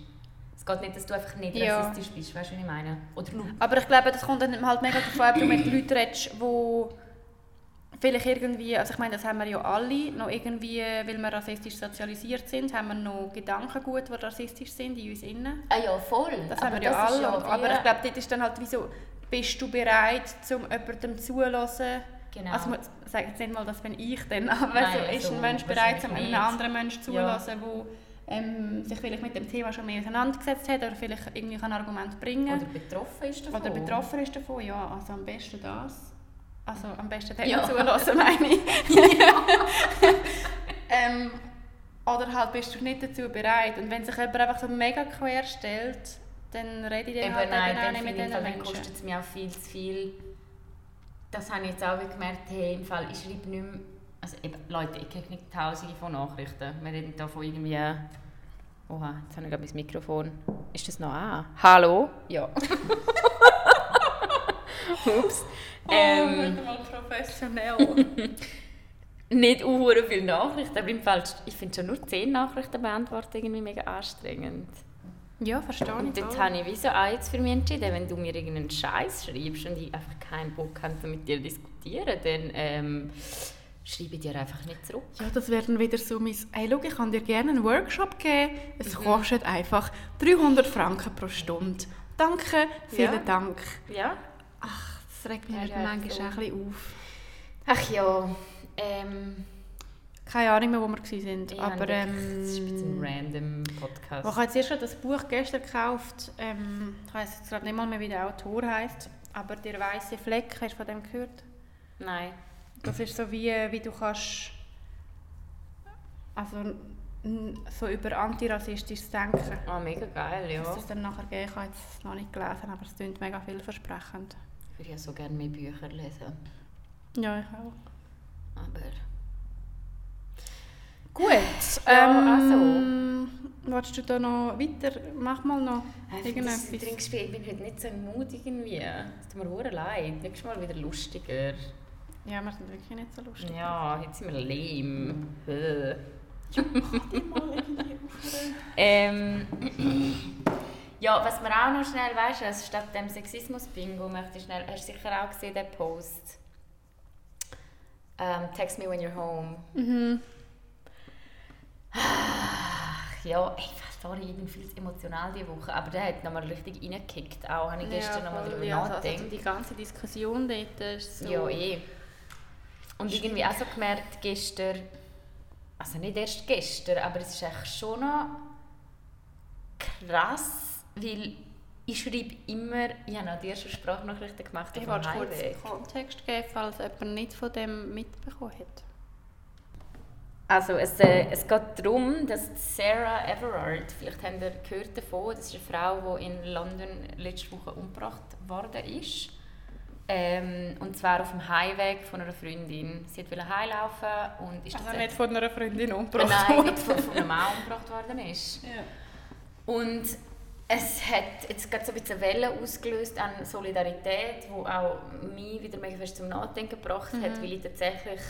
A: Es geht nicht, dass du einfach nicht
B: Ja.
A: rassistisch bist, weißt du, was ich meine? Oder nur.
B: aber ich glaube, das kommt dann halt mega davon ab, ob du mit Leuten redest, die vielleicht irgendwie, also ich meine, das haben wir ja alle, noch irgendwie, weil wir rassistisch sozialisiert sind, haben wir noch Gedankengut, die rassistisch sind in uns innen.
A: Ah ja, voll.
B: Das haben wir ja alle. Ja aber ich glaube, dort ist dann halt wieso, bist du bereit, um jemandem zuzuhören? Genau. Also ich sage jetzt nicht mal, das bin ich dann, aber Nein, so, ist also, ein Mensch bereit, um einem anderen Menschen zuzuhören, ja. ähm, sich vielleicht mit dem Thema schon mehr auseinandergesetzt hat oder vielleicht irgendwie ein Argument bringen
A: Oder betroffen ist davon.
B: Oder betroffen ist davon, ja. Also am besten das. Also am besten dem ja. zulassen, meine ich. ähm, oder halt bist du nicht dazu bereit. Und wenn sich jemand einfach so mega quer stellt, dann rede ich dann halt
A: nein, auch nicht mit diesen Menschen. Dann kostet es mir auch viel zu viel. Das habe ich jetzt auch gemerkt, hey, im Fall, ich schreibe nicht mehr, also eben, Leute, ich kriege nicht tausende von Nachrichten. Wir reden da von irgendwie, oha, jetzt habe ich gerade mein Mikrofon. Ist das noch an? Hallo? Ja. Ups.
B: Oh, ähm, mal professionell.
A: nicht uhr viele Nachrichten, aber im Fall, ich finde schon nur 10 Nachrichten beantworten irgendwie mega anstrengend.
B: Ja, verstehe
A: und ich. Und jetzt habe ich wie so eins für mich entschieden, wenn du mir irgendeinen Scheiß schreibst und ich einfach keinen Bock habe, mit dir zu diskutieren, dann ähm, schreibe ich dir einfach nicht zurück.
B: Ja, das wäre dann wieder so mein, hey, schau, ich kann dir gerne einen Workshop geben, es mhm. kostet einfach 300 Franken pro Stunde. Danke, vielen ja. Dank.
A: Ja.
B: Ach, das regt mich ja, ja, manchmal so. ein bisschen auf.
A: Ach ja, ähm...
B: Keine Ahnung mehr, wo wir waren.
A: Ja, aber, ähm, das ist ein random Podcast.
B: Ich habe jetzt erst das Buch gestern gekauft. Ähm, ich weiß jetzt gerade nicht mal mehr, wie der Autor heißt. Aber «Der weiße Fleck», hast du von dem gehört?
A: Nein.
B: Das ist so wie, wie du kannst... Also so über antirassistisches Denken.
A: Ah, mega geil, ja.
B: Dass es dann nachher geben, ich habe es noch nicht gelesen, aber es klingt mega vielversprechend.
A: Ich würde ja so gerne mehr Bücher lesen.
B: Ja, ich auch.
A: Aber...
B: Gut, ja, ähm, also. Willst du da noch weiter? Mach mal noch
A: irgendetwas. Ich bin heute nicht so mutig irgendwie. Es tut mir sehr leid. Nächstes Mal wieder lustiger.
B: Ja, wir sind wirklich nicht so lustig.
A: Ja, jetzt sind wir lame.
B: Ja, mal irgendwie
A: ähm, Ja, was man auch noch schnell weißt, also statt dem Sexismus-Bingo möchte ich schnell, hast du sicher auch gesehen, den Post. Um, ähm, text me when you're home.
B: Mhm.
A: ja, ey, sorry, ich bin viel emotional diese Woche, aber der hat nochmal richtig reingekickt. Auch habe ich gestern ja, nochmal darüber ja,
B: nachgedacht. Also die ganze Diskussion dort ist so...
A: Ja, eh. Und irgendwie auch so gemerkt, gestern, also nicht erst gestern, aber es ist echt schon noch krass, weil ich schreibe immer, ich habe auch die erste Sprachnachrichten gemacht
B: Ich wollte kurz Kontext geben, falls jemand nicht von dem mitbekommen hat.
A: Also es, äh, es geht darum, dass Sarah Everard, vielleicht habt ihr gehört davon, das ist eine Frau, die in London letzte Woche umgebracht worden ist. Ähm, und zwar auf dem Heimweg von einer Freundin. Sie wollte heimlaufen und ist
B: Also nicht von einer Freundin umgebracht
A: Nein, worden? nicht von, von einem Mann umgebracht worden ist.
B: Ja.
A: Und es hat jetzt gerade so ein bisschen Welle ausgelöst an Solidarität, die auch mich wieder mega fest zum Nachdenken gebracht mhm. hat, weil ich tatsächlich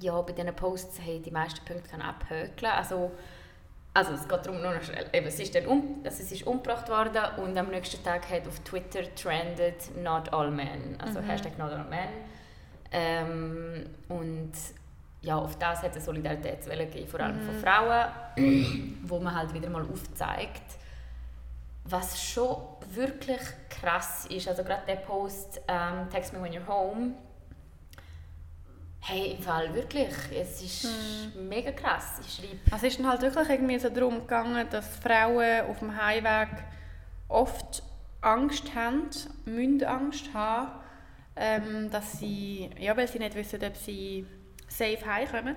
A: ja, bei diesen Posts hey, die meisten Punkte kann abhökeln. Also, also es geht darum, nur noch schnell, eben, es, ist dann um, also es ist umgebracht worden und am nächsten Tag hat auf Twitter trended «Not all men», also mhm. Hashtag «Not all men». Ähm, und ja, auf das hat es Solidaritätswelle gegeben, vor allem mhm. von Frauen, wo man halt wieder mal aufzeigt, was schon wirklich krass ist. Also gerade der Post ähm, «Text me when you're home», Hey, im Fall wirklich. Es ist hm. mega krass. Ich schreibe.
B: Also es ist dann halt wirklich irgendwie so darum gegangen, dass Frauen auf dem Heimweg oft Angst haben, müssen Angst haben, ähm, dass sie, ja, weil sie nicht wissen, ob sie safe heimkommen.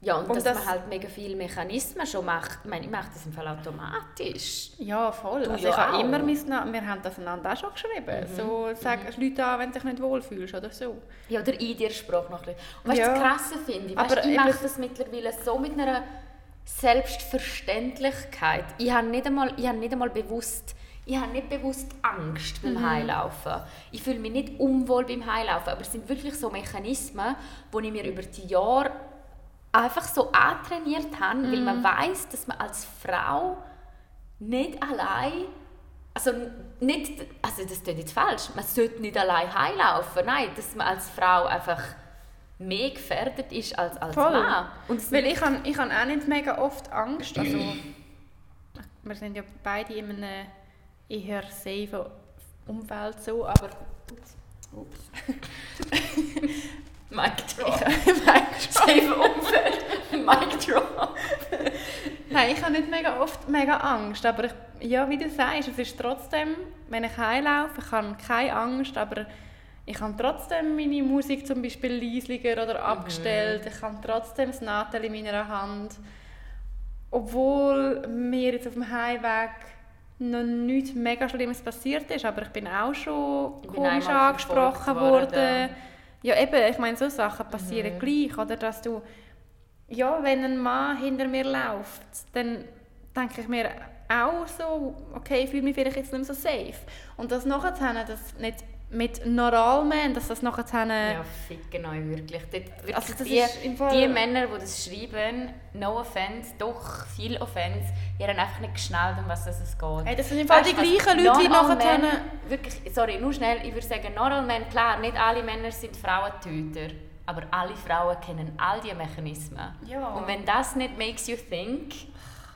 A: Ja, und, und dass das, man halt mega viele Mechanismen schon macht. Ich meine, ich mache das im Fall automatisch.
B: Ja, voll. Du also ja ich habe immer mein, wir haben das einander auch schon geschrieben. Mhm. So, sag mhm. Leute an, wenn du dich nicht wohlfühlst oder so.
A: Ja, oder in dir Sprachnachricht. Und weißt du, ja. das Krasse finde ich? Weißt, Aber ich mache das mittlerweile so mit einer Selbstverständlichkeit. Ich habe nicht einmal, ich habe nicht einmal bewusst ich habe nicht bewusst Angst beim mhm. Heilaufen. Ich fühle mich nicht unwohl beim Heilaufen, aber es sind wirklich so Mechanismen, die ich mir über die Jahre einfach so antrainiert haben, mm. weil man mhm. weiß, dass man als Frau nicht allein also nicht, also das klingt jetzt falsch, man sollte nicht allein heimlaufen, nein, dass man als Frau einfach mehr gefährdet ist als als
B: Voll.
A: Mann. Und
B: Weil ich habe ich hab auch nicht mega oft Angst. Also, wir sind ja beide in einem eher safe Umfeld so, aber... Ups.
A: Mic drop. Safe Umfeld. Mic drop.
B: Nein, ich habe nicht mega oft mega Angst, aber ich, ja, wie du sagst, es ist trotzdem, wenn ich heimlaufe, ich habe keine Angst, aber ich habe trotzdem meine Musik zum Beispiel leislicher oder abgestellt, ich habe trotzdem das Nadel in meiner Hand, obwohl mir jetzt auf dem Heimweg noch nichts mega Schlimmes passiert ist, aber ich bin auch schon
A: Ich
B: komisch angesprochen worden.
A: worden.
B: Ja eben, ich meine, so Sachen passieren
A: Mhm.
B: gleich, oder dass du ja, wenn ein Mann hinter mir läuft, dann denke ich mir auch so, okay, ich fühle mich vielleicht jetzt nicht mehr so safe. Und das nachher zu haben, das nicht mit Normalman, dass das nachher
A: Ja, ficken euch wirklich. Wirklich
B: Also das
A: die,
B: ist im Fall-
A: die Männer, die das schreiben, no offense, doch viel offense, die haben einfach nicht geschnallt, um was es geht.
B: hey, das sind im Fall die
A: Weißt was?
B: gleichen Leute, die nachher...
A: Men, wirklich, sorry, nur schnell, ich würde sagen, Normal Men, klar, nicht alle Männer sind Frauentöter, aber alle Frauen kennen all diese Mechanismen.
B: Ja.
A: Und wenn das nicht makes you think,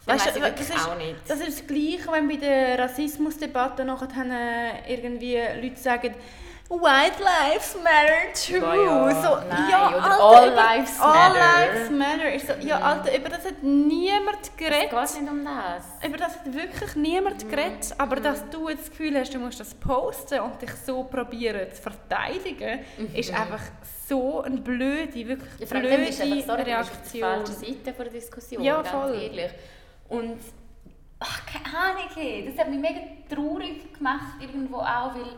B: Weißt
A: weiss ich
B: das ist-
A: auch nicht.
B: Das ist das Gleiche, wenn bei der Rassismusdebatte nachher äh, irgendwie Leute sagen, White Lives Matter too.
A: Boah, ja.
B: So,
A: Nein,
B: ja, Alter,
A: All
B: über,
A: Lives
B: All
A: Matter.
B: Lives Matter. Ist so, ja. Alter, über das hat niemand geredet.
A: es geht nicht um das.
B: Über das hat wirklich niemand geredet. Aber dass du jetzt das Gefühl hast, du musst das posten und dich so probieren zu verteidigen, ist einfach so eine blöde, wirklich
A: Ja,
B: blöde
A: dann bist du einfach, sorry, du bist auf der
B: Reaktion.
A: falschen Seite der Diskussion,
B: Ja,
A: ganz
B: voll.
A: ehrlich. Und, ach, keine Ahnung, das hat mich mega traurig gemacht irgendwo auch, weil,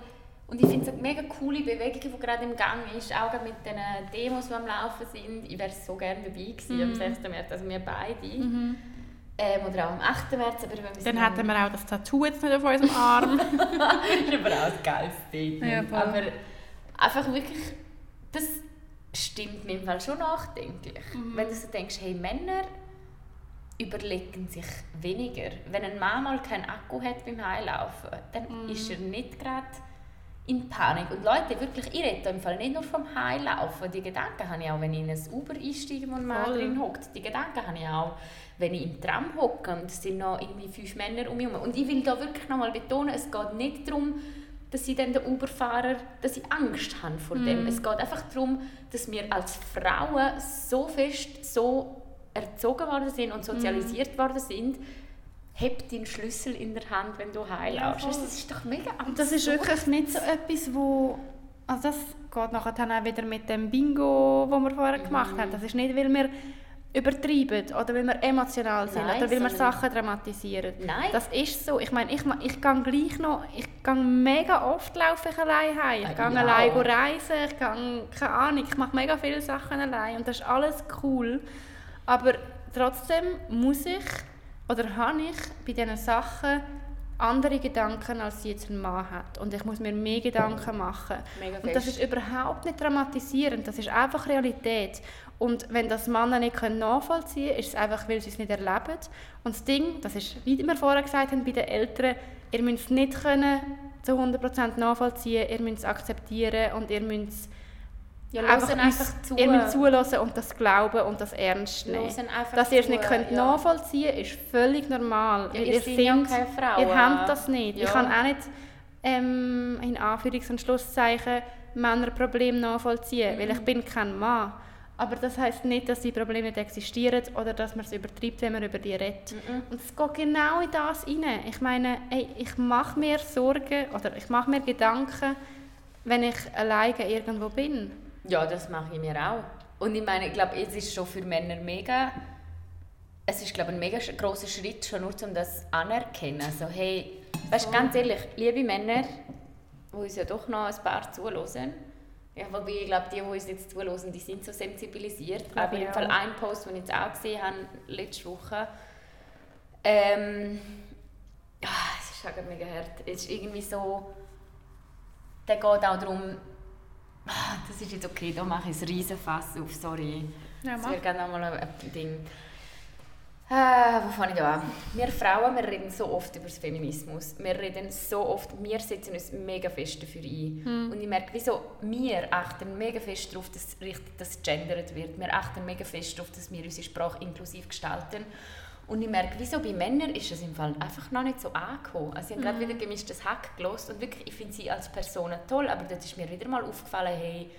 A: und ich finde es eine mega coole Bewegung, die gerade im Gang ist, auch mit den Demos, die am Laufen sind. Ich wäre so gerne dabei gewesen am
B: Mhm.
A: 6. März, also wir beide. Ähm, oder auch am 8. März, aber
B: Dann hätten wir auch das Tattoo jetzt nicht auf unserem Arm.
A: das ist aber auch ein geiles Statement.
B: Ja, voll.
A: aber einfach wirklich, das stimmt mir im Fall schon nachdenklich.
B: Mhm.
A: Wenn du so denkst, hey, Männer überlegen sich weniger. Wenn ein Mann mal keinen Akku hat beim Heilaufen, dann
B: Mhm.
A: ist er nicht gerade in Panik. Und Leute, wirklich, ich rede im Fall nicht nur vom Heilaufen. Die Gedanken habe ich auch, wenn ich in ein Uber einsteige, wo ein Mann
B: Voll.
A: drin hockt. Die Gedanken habe ich auch, wenn ich im Tram hocke und es sind noch irgendwie fünf Männer um mich herum. Und ich will da wirklich nochmal betonen, es geht nicht darum, dass ich dann den Uber-Fahrer, dass ich Angst habe vor
B: Mhm.
A: dem. Es geht einfach darum, dass wir als Frauen so fest so erzogen worden sind und sozialisiert
B: Mhm.
A: worden sind, heb deinen Schlüssel in der Hand, wenn du heimlaufst.
B: voll.
A: das ist doch mega
B: Und das ist
A: absurd.
B: wirklich nicht so etwas, wo... Also das geht nachher dann auch wieder mit dem Bingo, das wir vorher gemacht haben. Das ist nicht, weil wir übertreiben oder weil wir emotional sind
A: Nein,
B: oder weil wir Sachen dramatisieren.
A: Nein.
B: Das ist so. Ich meine, ich, ich gehe gleich noch... Ich gehe mega oft laufe ich allein heim. Ich
A: Ah,
B: gehe
A: ja.
B: allein reisen. Ich gehe... Keine Ahnung. Ich mache mega viele Sachen allein. Und das ist alles cool. Aber trotzdem muss ich oder habe ich bei diesen Sachen andere Gedanken, als sie jetzt ein Mann hat. Und ich muss mir mehr Gedanken machen.
A: Mega
B: Und das ist überhaupt nicht dramatisierend, das ist einfach Realität. Und wenn das Männer nicht nachvollziehen können, ist es einfach, weil sie es nicht erleben. Und das Ding, das ist, wie wir vorher gesagt haben, bei den Eltern, ihr müsst es nicht können zu 100% nachvollziehen, ihr müsst es akzeptieren und ihr müsst
A: Ja,
B: einfach,
A: einfach zu.
B: Ihr müsst zulassen und das glauben und das ernst nehmen. Dass ihr es
A: zu,
B: nicht könnt
A: ja.
B: nachvollziehen ist völlig normal.
A: Ja, ihr seid ja keine Frauen.
B: Ihr habt das nicht.
A: Ja.
B: Ich kann auch nicht ähm, in Anführungs- und Schlusszeichen Männerprobleme nachvollziehen, weil ich
A: Mhm.
B: bin kein Mann. Aber das heißt nicht, dass die Probleme nicht existieren oder dass man es übertreibt, wenn man über die redet.
A: Mhm.
B: Und es geht genau in das rein. Ich meine, ey, ich mache mir Sorgen oder ich mache mir Gedanken, wenn ich alleine irgendwo bin.
A: Ja, das mache ich mir auch. Und ich meine, ich glaube, es ist schon für Männer mega. Es ist, glaube ich, ein mega grosser Schritt, schon nur um das anerkennen. So, hey, weißt du, ganz ehrlich, liebe Männer, die uns ja doch noch ein paar zuhören, ja, wobei ich glaube, die, die uns jetzt zuhören, die sind so sensibilisiert.
B: Glaube
A: Aber im Fall ein Post, den ich jetzt auch gesehen habe, letzte Woche, ähm, ah, es ist auch mega hart. Es ist irgendwie so, der geht auch darum, Das ist jetzt okay, da mache ich ein riesen Fass auf, sorry.
B: Ja,
A: das wäre gerne nochmal ein Ding. Ah, wo fange ich an? Wir Frauen, wir reden so oft über das Feminismus. Wir reden so oft, wir setzen uns mega fest dafür ein.
B: Hm.
A: Und ich merke, wieso wir achten mega fest darauf, dass richtig dass gendert wird. Wir achten mega fest darauf, dass wir unsere Sprache inklusiv gestalten. Und ich merke, wieso bei Männern ist es im Fall einfach noch nicht so angekommen. Also ich habe gerade wieder gemischtes Hack gelost und wirklich, ich finde sie als Personen toll, aber dort ist mir wieder mal aufgefallen, hey,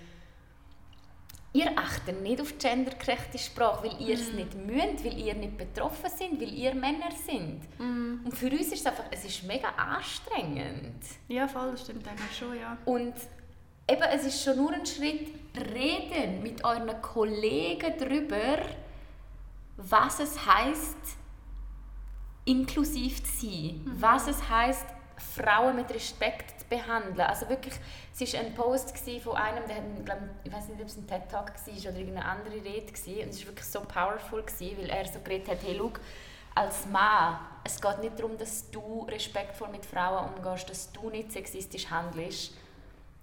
A: ihr achtet nicht auf gendergerechte Sprache, weil ihr es nicht müsst, weil ihr nicht betroffen sind, weil ihr Männer sind. Und für uns ist es einfach, es ist mega anstrengend.
B: Ja, voll, das stimmt eigentlich schon, ja.
A: Und eben, es ist schon nur ein Schritt, reden mit euren Kollegen darüber, was es heißt, inklusiv zu sein, was es heißt, Frauen mit Respekt zu behandeln. Also wirklich, es war ein Post von einem, der hat, glaub, ich weiß nicht, ob es ein TED Talk war oder irgendeine andere Rede gewesen, und es war wirklich so powerful gewesen, weil er so geredet hat, hey, schau, als Mann, es geht nicht darum, dass du respektvoll mit Frauen umgehst, dass du nicht sexistisch handelst,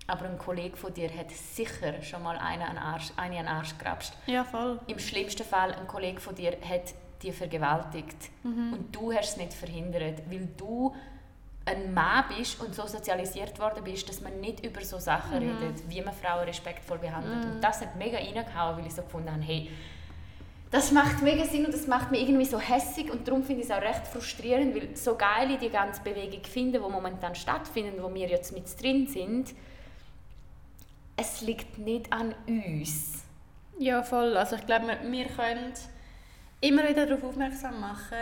A: aber ein Kollege von dir hat sicher schon mal eine an Arsch, eine an Arsch gerapscht.
B: Ja, voll.
A: Im schlimmsten Fall, ein Kollege von dir hat dich vergewaltigt und du hast es nicht verhindert, weil du ein Mann bist und so sozialisiert worden bist, dass man nicht über so Sachen redet, wie man Frauen respektvoll behandelt. Und das hat mega reingehauen, weil ich so gefunden habe, hey, das macht mega Sinn und das macht mich irgendwie so hässig und darum finde ich es auch recht frustrierend, weil so geil ich die ganze Bewegung finde, die momentan stattfindet, wo wir jetzt mit drin sind, es liegt nicht an uns.
B: Ja, voll. Also ich glaube, wir, können immer wieder darauf aufmerksam machen,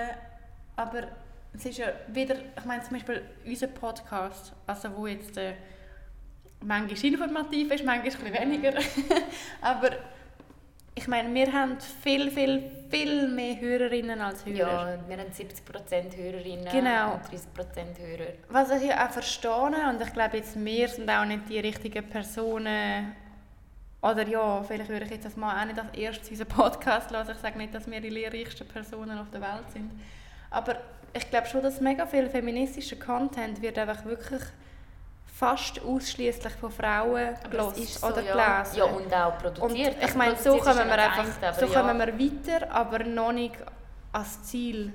B: aber es ist ja wieder, ich meine zum Beispiel unser Podcast, also wo jetzt äh, manchmal informativ ist, manchmal ein bisschen weniger, aber ich meine, wir haben viel, viel, viel mehr Hörerinnen als Hörer.
A: Ja, wir haben 70% Hörerinnen
B: Genau.
A: und 30% Hörer.
B: Was ich auch verstehe, und ich glaube jetzt, wir sind auch nicht die richtigen Personen, oder ja, vielleicht würde ich jetzt als Mann auch nicht als erstes unseren Podcast hören. Ich sage nicht, dass wir die lehrreichsten Personen auf der Welt sind. Aber ich glaube schon, dass mega viel feministischer Content wird einfach wirklich fast ausschließlich von Frauen gelesen
A: ist so,
B: oder
A: ja.
B: gelesen.
A: Ja, und auch
B: Und
A: produziert.
B: ich
A: Also
B: meine, so kommen wir einfach
A: eine,
B: so
A: ja.
B: kommen wir weiter, aber noch nicht ans Ziel.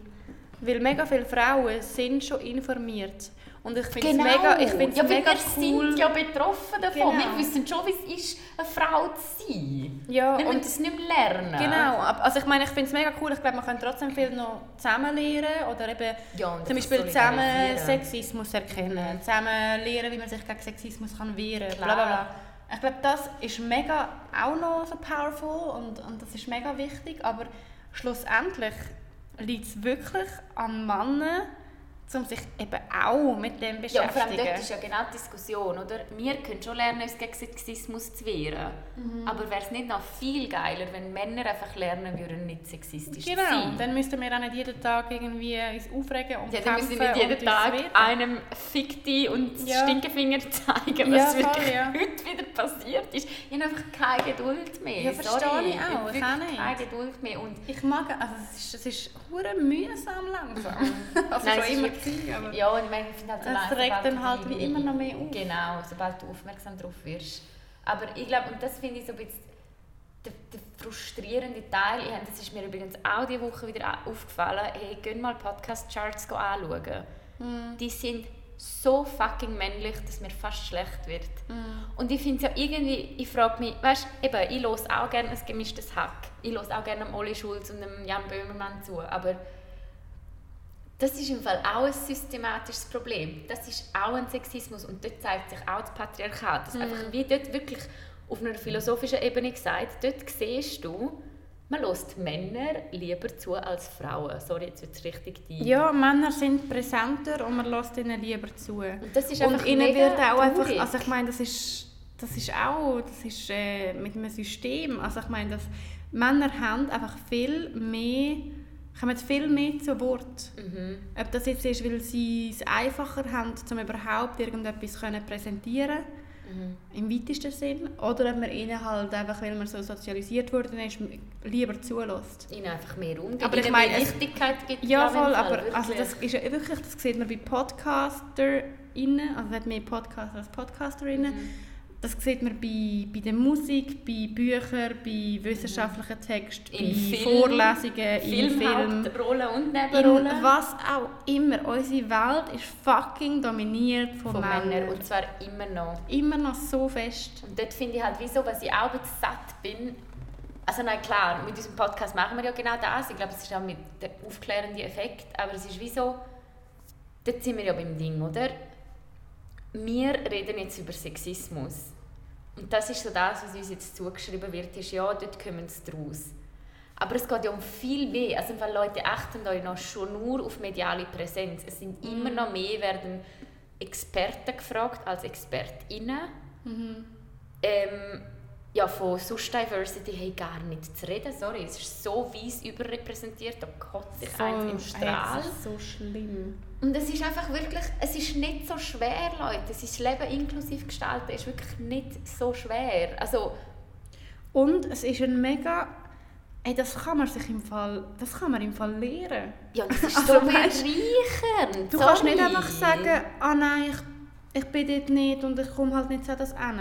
B: Weil mega viele Frauen sind schon informiert. Und ich finde es
A: Genau.
B: mega, ich find's
A: ja,
B: mega
A: wir
B: cool.
A: sind ja betroffen davon.
B: Genau.
A: Wir wissen schon, wie es ist, eine Frau zu sein.
B: Ja,
A: wir
B: und
A: es nicht mehr lernen.
B: Genau, also ich meine, ich finde es mega cool. Ich glaube, man kann trotzdem viel noch zusammen lernen oder eben
A: Ja,
B: zum Beispiel zusammen. Sexismus erkennen,
A: Mhm.
B: zusammen lernen, wie man sich gegen Sexismus kann wehren kann. Ich glaube, das ist mega auch noch so powerful und, und das ist mega wichtig, aber schlussendlich liegt es wirklich an Männern, um sich eben auch mit dem
A: Ja, und vor allem
B: beschäftigen.
A: dort ist ja genau die Diskussion, oder? Wir können schon lernen, uns gegen Sexismus zu wehren.
B: Mhm.
A: Aber wäre es nicht noch viel geiler, wenn Männer einfach lernen würden, nicht sexistisch zu
B: Genau,
A: sein?
B: dann müssten wir auch nicht jeden Tag irgendwie uns aufregen und
A: Ja, dann müssen wir nicht jeden Tag einem Fickti und
B: Ja.
A: Stinkefinger zeigen,
B: Ja,
A: was
B: voll,
A: wirklich
B: ja.
A: heute wieder passiert ist. Ich habe einfach keine Geduld mehr.
B: Ja, verstehe
A: Sorry.
B: ich auch,
A: habe
B: ich
A: wirklich
B: auch nicht.
A: keine Geduld mehr. Und
B: Ich mag, also es ist, es ist mühsam langsam. also
A: Nein,
B: schon immer
A: wirklich-
B: gewesen, aber
A: ja, und ich meine, ich finde halt so
B: es
A: leid,
B: regt dann halt wie immer noch mehr auf.
A: Genau, sobald du aufmerksam darauf wirst. Aber ich glaube, und das finde ich so ein bisschen der, der frustrierende Teil, ich, das ist mir übrigens auch diese Woche wieder au- aufgefallen, hey, geh mal Podcast-Charts anschauen.
B: Mhm.
A: Die sind so fucking männlich, dass mir fast schlecht wird.
B: Mhm.
A: Und ich finde es ja irgendwie, ich frage mich, weißt du, eben, ich höre auch gerne ein gemischtes Hack. Ich höre auch gerne Olli Schulz und dem Jan Böhmermann zu, aber das ist im Fall auch ein systematisches Problem. Das ist auch ein Sexismus und dort zeigt sich auch das Patriarchat. Das einfach wie dort wirklich auf einer philosophischen Ebene gesagt, dort siehst du, man lässt Männer lieber zu als Frauen. Sorry, jetzt wird es richtig deep.
B: Ja, Männer sind präsenter und man lässt ihnen lieber zu.
A: Und das ist
B: Und
A: einfach
B: ihnen
A: mega
B: wird auch einfach, also ich meine, das ist, das ist auch, das ist äh, mit einem System, also ich meine, dass Männer haben einfach viel mehr, kommen viel mehr zu Wort.
A: Mhm.
B: Ob das jetzt ist, weil sie es einfacher haben, um überhaupt irgendetwas können präsentieren
A: Mhm.
B: im weitesten Sinn, oder ob man ihnen halt einfach, weil man so sozialisiert worden ist, lieber zulässt.
A: ihnen einfach mehr Raum
B: Aber ich meine,
A: Wichtigkeit gibt.
B: Ja, voll, aber also das ist ja wirklich, das sieht man bei PodcasterInnen, also hat mehr Podcaster als Podcasterinnen, das sieht man bei, bei der Musik, bei Büchern, bei wissenschaftlichen Texten,
A: In
B: bei
A: Film,
B: Vorlesungen, in Filmen.
A: Filmhauptrolle und
B: In
A: Nebenrolle.
B: was auch immer. Unsere Welt ist fucking dominiert von,
A: Von
B: Männern.
A: Männern. Und zwar immer noch.
B: Immer noch so fest.
A: Und dort finde ich halt, wieso, was ich auch ein bisschen satt bin. Also nein, klar, mit diesem Podcast machen wir ja genau das. Ich glaube, es ist auch mit dem aufklärenden Effekt. Aber es ist wieso, dort sind wir ja beim Ding, oder? Wir reden jetzt über Sexismus. Und das ist so das, was uns jetzt zugeschrieben wird, ist ja, dort kommen sie draus. Aber es geht ja um viel mehr. Also im Fall Leute achten euch noch schon nur auf mediale Präsenz. Es sind immer noch mehr, werden Experten gefragt als ExpertInnen. Ähm, ja, von sonst Diversity hey, gar nicht zu reden, sorry. Es ist so weiss überrepräsentiert, da kotzt sich eins im Strahl.
B: Es ist so schlimm.
A: Und es ist einfach wirklich, es ist nicht so schwer, Leute. Es ist das Leben inklusiv gestalten, ist wirklich nicht so schwer. Also,
B: Und es ist ein mega... Ey, das kann man sich im Fall... Das kann man im Fall lernen.
A: ja, das ist
B: Also,
A: so bereichernd.
B: Du kannst nicht
A: sorry.
B: einfach sagen, ah nein, ich, ich bin dort nicht und ich komme halt nicht zu das hin.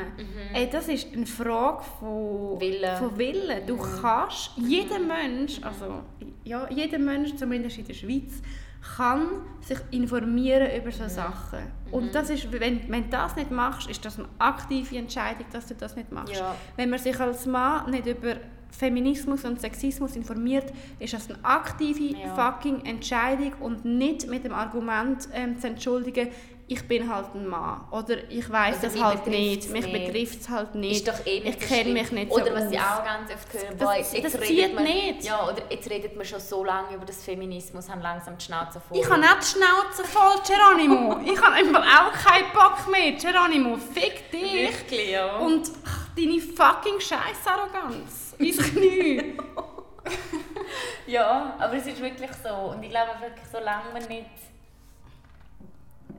B: Ey, das ist eine Frage von
A: Willen.
B: Von Willen. Du kannst, jeder Mensch, also ja, jeder Mensch, zumindest in der Schweiz, kann sich informieren über solche Sachen. Und das ist, wenn, wenn du das nicht machst, ist das eine aktive Entscheidung, dass du das nicht machst.
A: Ja.
B: Wenn man sich als Mann nicht über Feminismus und Sexismus informiert, ist das eine aktive
A: Ja.
B: fucking Entscheidung und nicht mit dem Argument ähm, zu entschuldigen, ich bin halt ein Mann oder ich weiß
A: Oder
B: das
A: mich
B: halt nicht, mich betrifft es halt nicht,
A: Ist doch eh
B: ich kenne mich nicht
A: Oder
B: so
A: was ich
B: aus.
A: auch ganz oft höre,
B: Das-
A: boah,
B: das
A: jetzt
B: zieht
A: redet man,
B: nicht.
A: Ja, oder jetzt redet man schon so lange über das Feminismus, haben langsam die Schnauze voll.
B: Ich habe nicht die Schnauze voll, Geronimo. ich habe einfach auch keinen Bock mehr. Geronimo, fick dich.
A: Wirklich, ja.
B: Und ach, deine fucking Scheiß-Arroganz. Ins Knie.
A: Ja, aber es ist wirklich so. Und ich glaube wirklich, solange man nicht.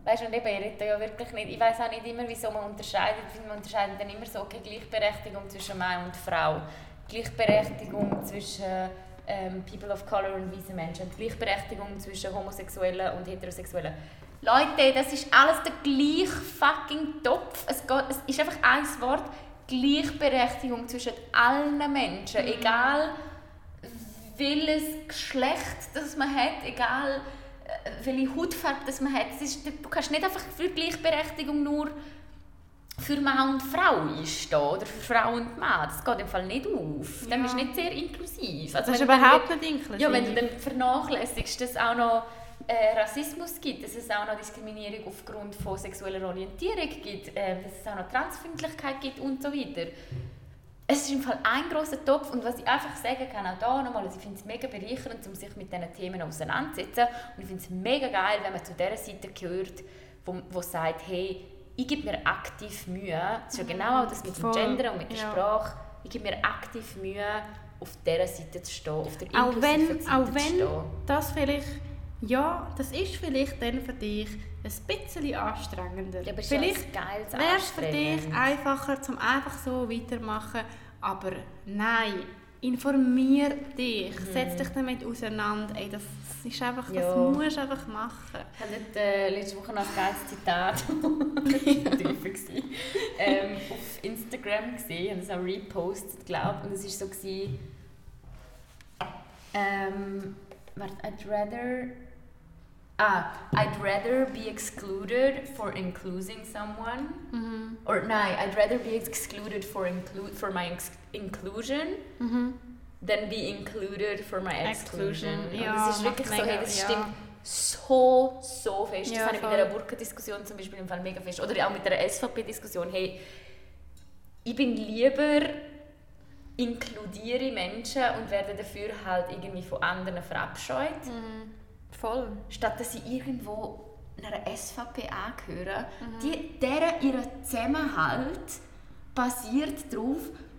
A: Weißt du, und eben, ich rede ja wirklich nicht. Ich weiß auch nicht immer, wieso man unterscheidet. Ich finde, man unterscheidet dann immer so, okay, Gleichberechtigung zwischen Mann und Frau. Gleichberechtigung zwischen ähm, People of Color und weißen Menschen. Gleichberechtigung zwischen Homosexuellen und Heterosexuellen. Leute, das ist alles der gleiche fucking Topf. Es, geht, es ist einfach ein Wort. Gleichberechtigung zwischen allen Menschen. Egal welches Geschlecht das man hat, egal welche Hautfarbe das man hat. Es ist, du kannst nicht einfach für Gleichberechtigung nur für Mann und Frau einstehen oder für Frau und Mann. Das geht im Fall nicht auf. Dann
B: Ja.
A: bist du nicht sehr inklusiv. Also
B: Das ist
A: dann
B: überhaupt nicht inklusiv.
A: ja, wenn du dann vernachlässigst, dass es auch noch äh, Rassismus gibt, dass es auch noch Diskriminierung aufgrund von sexueller Orientierung gibt, äh, dass es auch noch Transfeindlichkeit gibt und so weiter. Es ist im Fall ein großer Topf und was ich einfach sagen kann, auch da nochmal, also ich finde es mega bereichernd, um sich mit diesen Themen auseinanderzusetzen und ich finde es mega geil, wenn man zu dieser Seite gehört, wo, wo sagt, hey, ich gebe mir aktiv Mühe, das ist ja genau auch das mit dem Gender und mit der
B: ja.
A: Sprache, ich gebe mir aktiv Mühe, auf dieser Seite zu stehen, auf der
B: auch
A: inklusiven
B: wenn,
A: Seite
B: auch
A: zu
B: wenn
A: stehen.
B: das vielleicht, ja, das ist vielleicht dann für dich ein bisschen anstrengender.
A: Ja, aber
B: vielleicht wäre es für dich einfacher, zum einfach so weitermachen, aber nein, informier dich, setz dich damit auseinander, ey, das ist einfach, das
A: Mhm. Ja.
B: musst du einfach machen.
A: Ich habe dort, äh, letzte Woche noch ein geiles Zitat ähm, auf Instagram gesehen und es auch repostet, glaube und es war so, gewesen, ähm, I'd rather Ah, I'd rather be excluded for including someone. Or nein, I'd rather be excluded for include for my inclusion than be included for my exclusion.
B: Exclusion,
A: Und
B: ja,
A: das ist wirklich
B: macht
A: so, hey,
B: mega-
A: das
B: ja.
A: stimmt so, so fest.
B: Ja,
A: das habe ich
B: voll.
A: dieser Burka-Diskussion zum Beispiel im Fall mega fest. Oder auch mit der SVP-Diskussion. Hey, ich bin lieber inkludiere Menschen und werde dafür halt irgendwie von anderen verabscheut,
B: Voll.
A: statt dass sie irgendwo einer SVP angehören.
B: Mhm.
A: Die, deren ihr Zusammenhalt basiert darauf,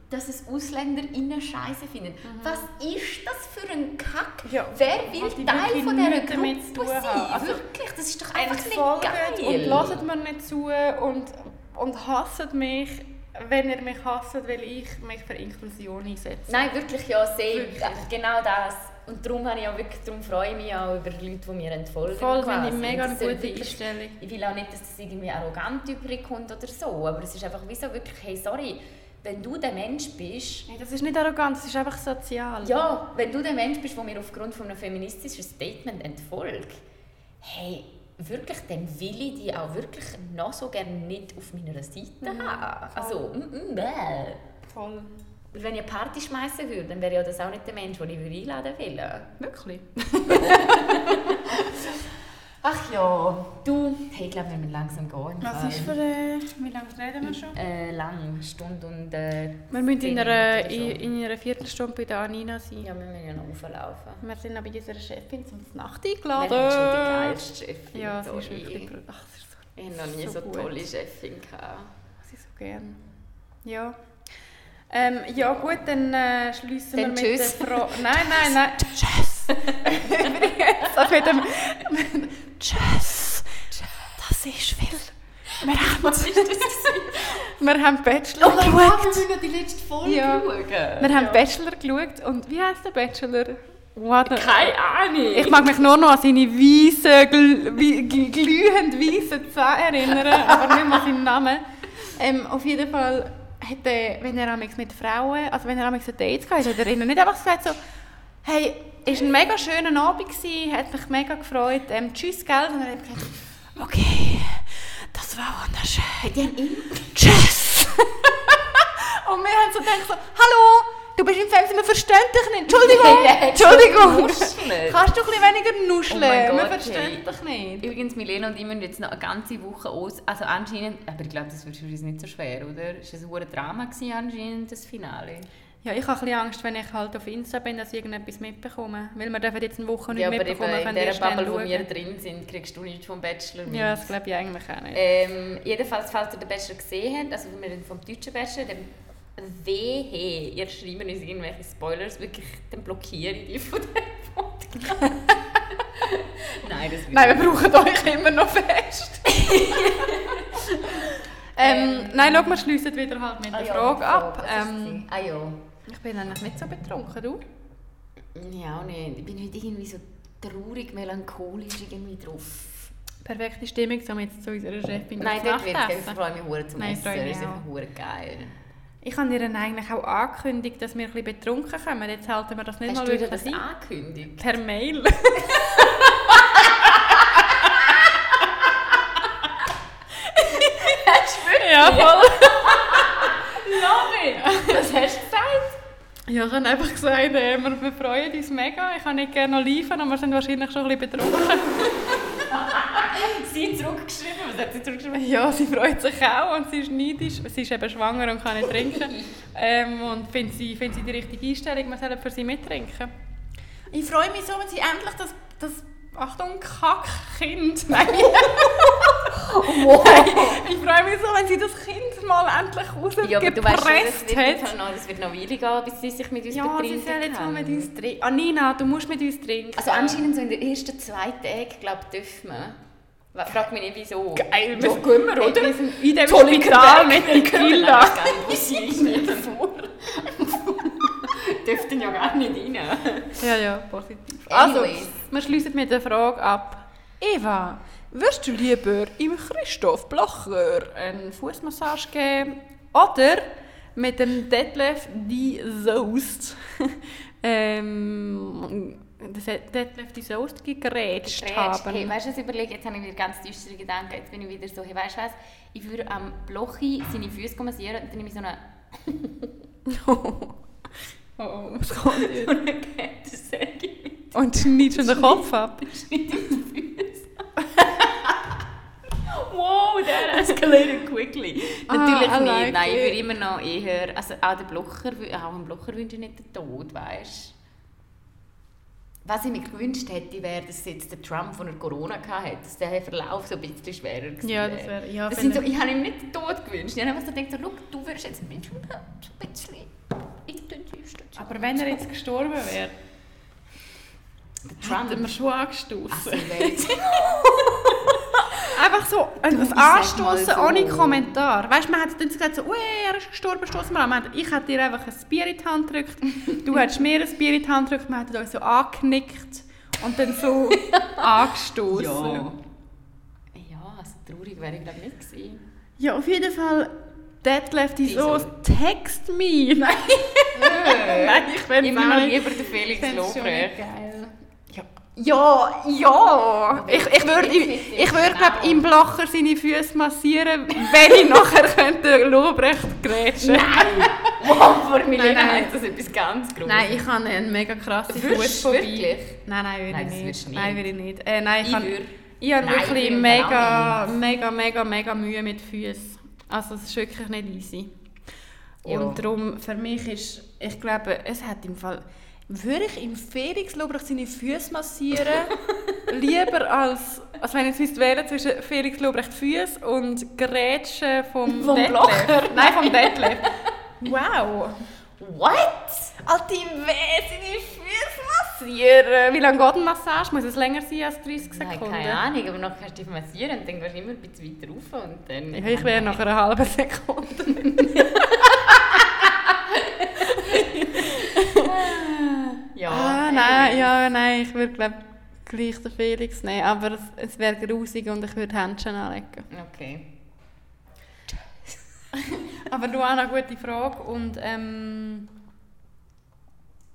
A: dass es Ausländer innen Scheiße finden. Was ist das für ein Kack?
B: Mhm. Ja,
A: Wer will Teil von dieser Gruppe sein?
B: Also,
A: wirklich, das ist doch einfach nicht geil.
B: und lasst mir nicht zu und, und hasst mich, wenn ihr mich hasst, weil ich mich für Inklusion einsetze.
A: Nein, wirklich, ja, same.
B: Wirklich.
A: Genau das. Und darum, habe ich auch wirklich, darum freue ich mich auch über Leute, die mir entfolgen.
B: Voll, finde ich mega eine gute
A: wirklich-
B: Einstellung.
A: Ich will auch nicht, dass das irgendwie arrogant überkommt oder so, aber es ist einfach wie so wirklich, hey, sorry, wenn du der Mensch bist,
B: Hey, das ist nicht arrogant, das ist einfach sozial.
A: ja, wenn du der Mensch bist, der mir aufgrund von einem feministischen Statement entfolgt, hey, wirklich, dann will ich die auch wirklich noch so gerne nicht auf meiner Seite haben. Also, mm, mm, bäh.
B: Voll.
A: Weil wenn ich eine Party schmeißen würde, dann wäre ja das auch nicht der Mensch, den ich würde einladen will.
B: Wirklich?
A: Ach ja, du, hey, ich glaube, wir müssen langsam gehen.
B: Was ist für eine... Wie lange reden wir schon?
A: Äh, lang, Stunde und... Äh,
B: Wir müssen in einer,
A: so.
B: in einer Viertelstunde bei der Anina sein.
A: Ja, wir müssen ja noch auflaufen.
B: Wir sind aber bei unserer Chefin zum Nacht
A: Wir
B: eingeladen.
A: haben schon die geilste Chefin.
B: Ja, sie ist wirklich... Ach, ist so,
A: Ich habe noch nie
B: so
A: so, tolle Chefin gehabt.
B: sie so gern. Ja. Ähm, ja gut, dann äh, schließen wir mit
A: tschüss.
B: der Frage... Nein, nein, nein. Tschüss. Übrigens, das mit dem... Tschüss. Das ist viel. Wir haben,
A: Was ist das?
B: wir haben Bachelor
A: Oh
B: geschaut.
A: Gott, wir müssen die letzte Folge
B: Ja.
A: schauen.
B: Wir haben Bachelor geschaut und wie heißt der Bachelor? What
A: Keine Ahnung.
B: Ich mag mich nur noch an seine weißen, glühend weißen Zähne erinnern, aber nicht mehr an seinen Namen. Ähm, auf jeden Fall hat er, wenn er mit Frauen, also wenn er amigs ein Date hatte, hat er ihnen nicht einfach gesagt so, hey, es war ein mega schöner Abend, gewesen, hat mich mega gefreut, ähm, tschüss, gell? Und er hat gesagt, okay, das war wunderschön.
A: Die haben immer...
B: Tschüss! Und wir haben so gedacht so, hallo, du bist im Fernsehen, wir verstehen dich nicht. Entschuldigung,
A: Ja,
B: Entschuldigung. Kannst du ein bisschen weniger nuscheln?
A: Oh
B: wir verstehen
A: hey.
B: dich nicht.
A: Übrigens, Milena und ich müssen jetzt noch eine ganze Woche aus... Also anscheinend... Aber ich glaube, das wird für uns nicht so schwer, oder? Es war ein Drama gewesen, anscheinend, das Finale.
B: Ja, ich habe ein bisschen Angst, wenn ich halt auf Insta bin, dass ich irgendetwas mitbekomme. Weil wir dürfen jetzt eine Woche nicht
A: Ja, aber eben
B: mitbekommen,
A: in der Bubble, wo wir drin sind, kriegst du nichts vom Bachelor mit.
B: Ja, das glaube ich eigentlich auch nicht.
A: Ähm, jedenfalls, falls ihr den Bachelor gesehen habt, also wir reden vom deutschen Bachelor, wehe, ihr schreibt uns irgendwelche Spoilers, wirklich, dann blockiere ich die von dem Podcast. Nein, das wird
B: Nein, wir brauchen euch immer noch fest. ähm, nein, schau, wir schliessen wieder halt mit der
A: Ah ja,
B: Frage ab. Ähm,
A: ah ja.
B: ich bin eigentlich nicht so betrunken, du?
A: Ja, auch nicht. Ich bin heute irgendwie so traurig, melancholisch irgendwie drauf.
B: Perfekte Stimmung, um jetzt zu unserer Chefin
A: Nein,
B: das
A: dort wird es. Ich freue mich zum
B: Nein, ich
A: Essen. Das ist einfach geil.
B: Ich habe ihr eigentlich auch angekündigt, dass wir ein bisschen betrunken kommen. Jetzt halten wir das nicht
A: Hast
B: mal
A: du
B: wirklich
A: das
B: ein.
A: angekündigt?
B: Per Mail. ja, voll.
A: Love it! Was hast du gesagt?
B: Ja, ich habe einfach gesagt, äh, wir, wir freuen uns mega. Ich kann nicht gerne noch liefern, aber wir sind wahrscheinlich schon ein bisschen betrunken.
A: Sie zurückgeschrieben. Was hat sie zurückgeschrieben?
B: Ja, sie freut sich auch und sie ist neidisch. Sie ist eben schwanger und kann nicht trinken. ähm, und findet sie, findet sie die richtige Einstellung, wir sollen für sie mittrinken. Ich freue mich so, wenn sie endlich das, das Achtung, Kackkind, nein,
A: Wow!
B: ich freue mich so, wenn sie das Kind mal endlich
A: Ja, aber du weißt schon, das
B: rausgepresst
A: wird, noch, das wird noch Weile gehen, bis sie sich mit uns
B: Ja, sie
A: betrinken
B: soll jetzt mal mit uns trinken. Ah, Nina, du musst mit uns trinken.
A: Also anscheinend so in den ersten zwei Tagen, glaube ich, dürfen wir. Frag mich nicht, wieso.
B: Geil, wir-
A: gehen wir, oder?
B: wir sind in dem Spital mit Tequila.
A: Ich weiß gar nicht, wo sie rein vor. Dürften ja gar nicht rein.
B: Ja, ja, positiv. Also,
A: Anyways.
B: wir schließen mit der Frage ab. Eva, würdest du lieber im Christoph Blocher eine Fußmassage geben oder mit dem Detlef die Soest ähm, das Detlef die Soest gegrätscht
A: Grätsch.
B: haben?
A: Hey, weißt du, was ich überlege? Jetzt habe ich wieder ganz düstere Gedanken. Jetzt bin ich wieder so, hey, weißt du was? Ich würde am Blochi seine Füße massieren und dann nehme ich so eine,
B: oh, oh, was kommt jetzt?
A: so eine Kettensäge
B: Und schneidest du den Kopf ab?
A: Auf die Füße. wow, that escalated quickly. Natürlich
B: I
A: nicht.
B: like
A: Nein, ich würde immer noch eher, also auch der Blocher, auch dem Blocher wünsche ich nicht den Tod, weißt Was ich mir gewünscht hätte, wäre, dass jetzt der Trump, der Corona hatte, dass der Verlauf so ein bisschen schwerer gewesen
B: Ja, das wäre... Ja,
A: das sind so, ich habe ihm nicht den Tod gewünscht. Ich habe einfach so gedacht, so, «Schau, du würdest jetzt ein bisschen, so ein bisschen intensiv
B: aber wenn er jetzt gestorben wäre,
A: Der
B: hätten wir
A: Trump
B: schon angestoßen.
A: Also,
B: Einfach so ein, Anstoßen
A: so.
B: ohne Kommentar. Weißt du, man hat dann gesagt, so, «Ui, er ist gestorben, stoßen wir an. Man hat, ich hätte dir einfach ein Bier in die Hand gedrückt, du hättest mir ein Bier in die Hand gedrückt, man hat uns so angenickt und dann so angestoßen.
A: Ja. Ja, also traurig wäre ich glaube nicht gewesen.
B: Ja, auf jeden Fall, Detlef, die
A: Die
B: so, text me. Nein, Nein ich will
A: Immer noch lieber den Felix Lobrecht.
B: Ja, ja. Ich, ich würde, ich, ich würde glaube im Blocher seine Füße massieren, wenn ich nachher könnte Lobrecht grätschen.
A: Nein! Wow, für mich
B: Nein, nein.
A: ist das etwas ganz Grosses.
B: Nein, ich habe eine mega krasse Fußphobie. Nein, nein, würde
A: Nein,
B: ich nicht. Nein, würde ich nicht. Äh, nein, ich,
A: Ich würde.
B: ich habe
A: Nein, ich
B: wirklich
A: nicht.
B: mega, mega, mega, mega Mühe mit Füßen. Also es ist wirklich nicht easy.
A: Ja.
B: Und darum, für mich ist, ich glaube, es hat im Fall, würde ich im Felix Lobrecht seine Füße massieren, lieber als, als wenn ich jetzt wählen zwischen Felix Lobrecht Füße und Grätschen vom,
A: Vom
B: Detlef. Nein, vom Detlef. Wow.
A: What?
B: Alter, wer seine Füße massieren? Wie lange geht eine Massage? Muss es länger sein als 30
A: Nein,
B: Sekunden?
A: keine Ahnung, aber nachher kannst du dich massieren und dann gehst du immer ein bisschen weiter rauf und dann...
B: Ja, ich wäre nach einer halben Sekunde.
A: Ja,
B: ah, nein, ja, nein, ich würde glaube gleich den Felix nehmen, aber es, es wäre grusig und ich würde Händchen anlegen.
A: Okay.
B: Aber du eine gute Frage und ähm,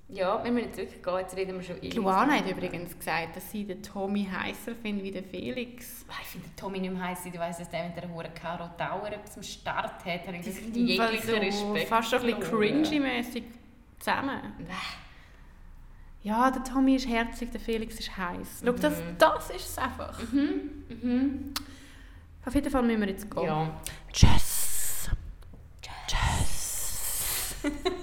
A: Ja, wir müssen jetzt wirklich gehen, jetzt reden wir schon ewig
B: Luana hat übrigens gesagt, dass sie den Tommy heißer findet wie den Felix.
A: Ah, Ich finde den Tommy nicht mehr heiß, ich weiss, dass der mit der hohen Caro Tower etwas am Start hat. Ich das
B: Fall
A: jeglichen
B: so
A: Respekt
B: fast schon ein bisschen cringy-mäßig zusammen ja, der Tommy ist herzig, der Felix ist heiß. Schau, das,
A: mhm.
B: das ist es einfach.
A: Mhm. Mhm.
B: Auf jeden Fall müssen wir jetzt gehen.
A: Ja. Tschüss. Tschüss.
B: Tschüss.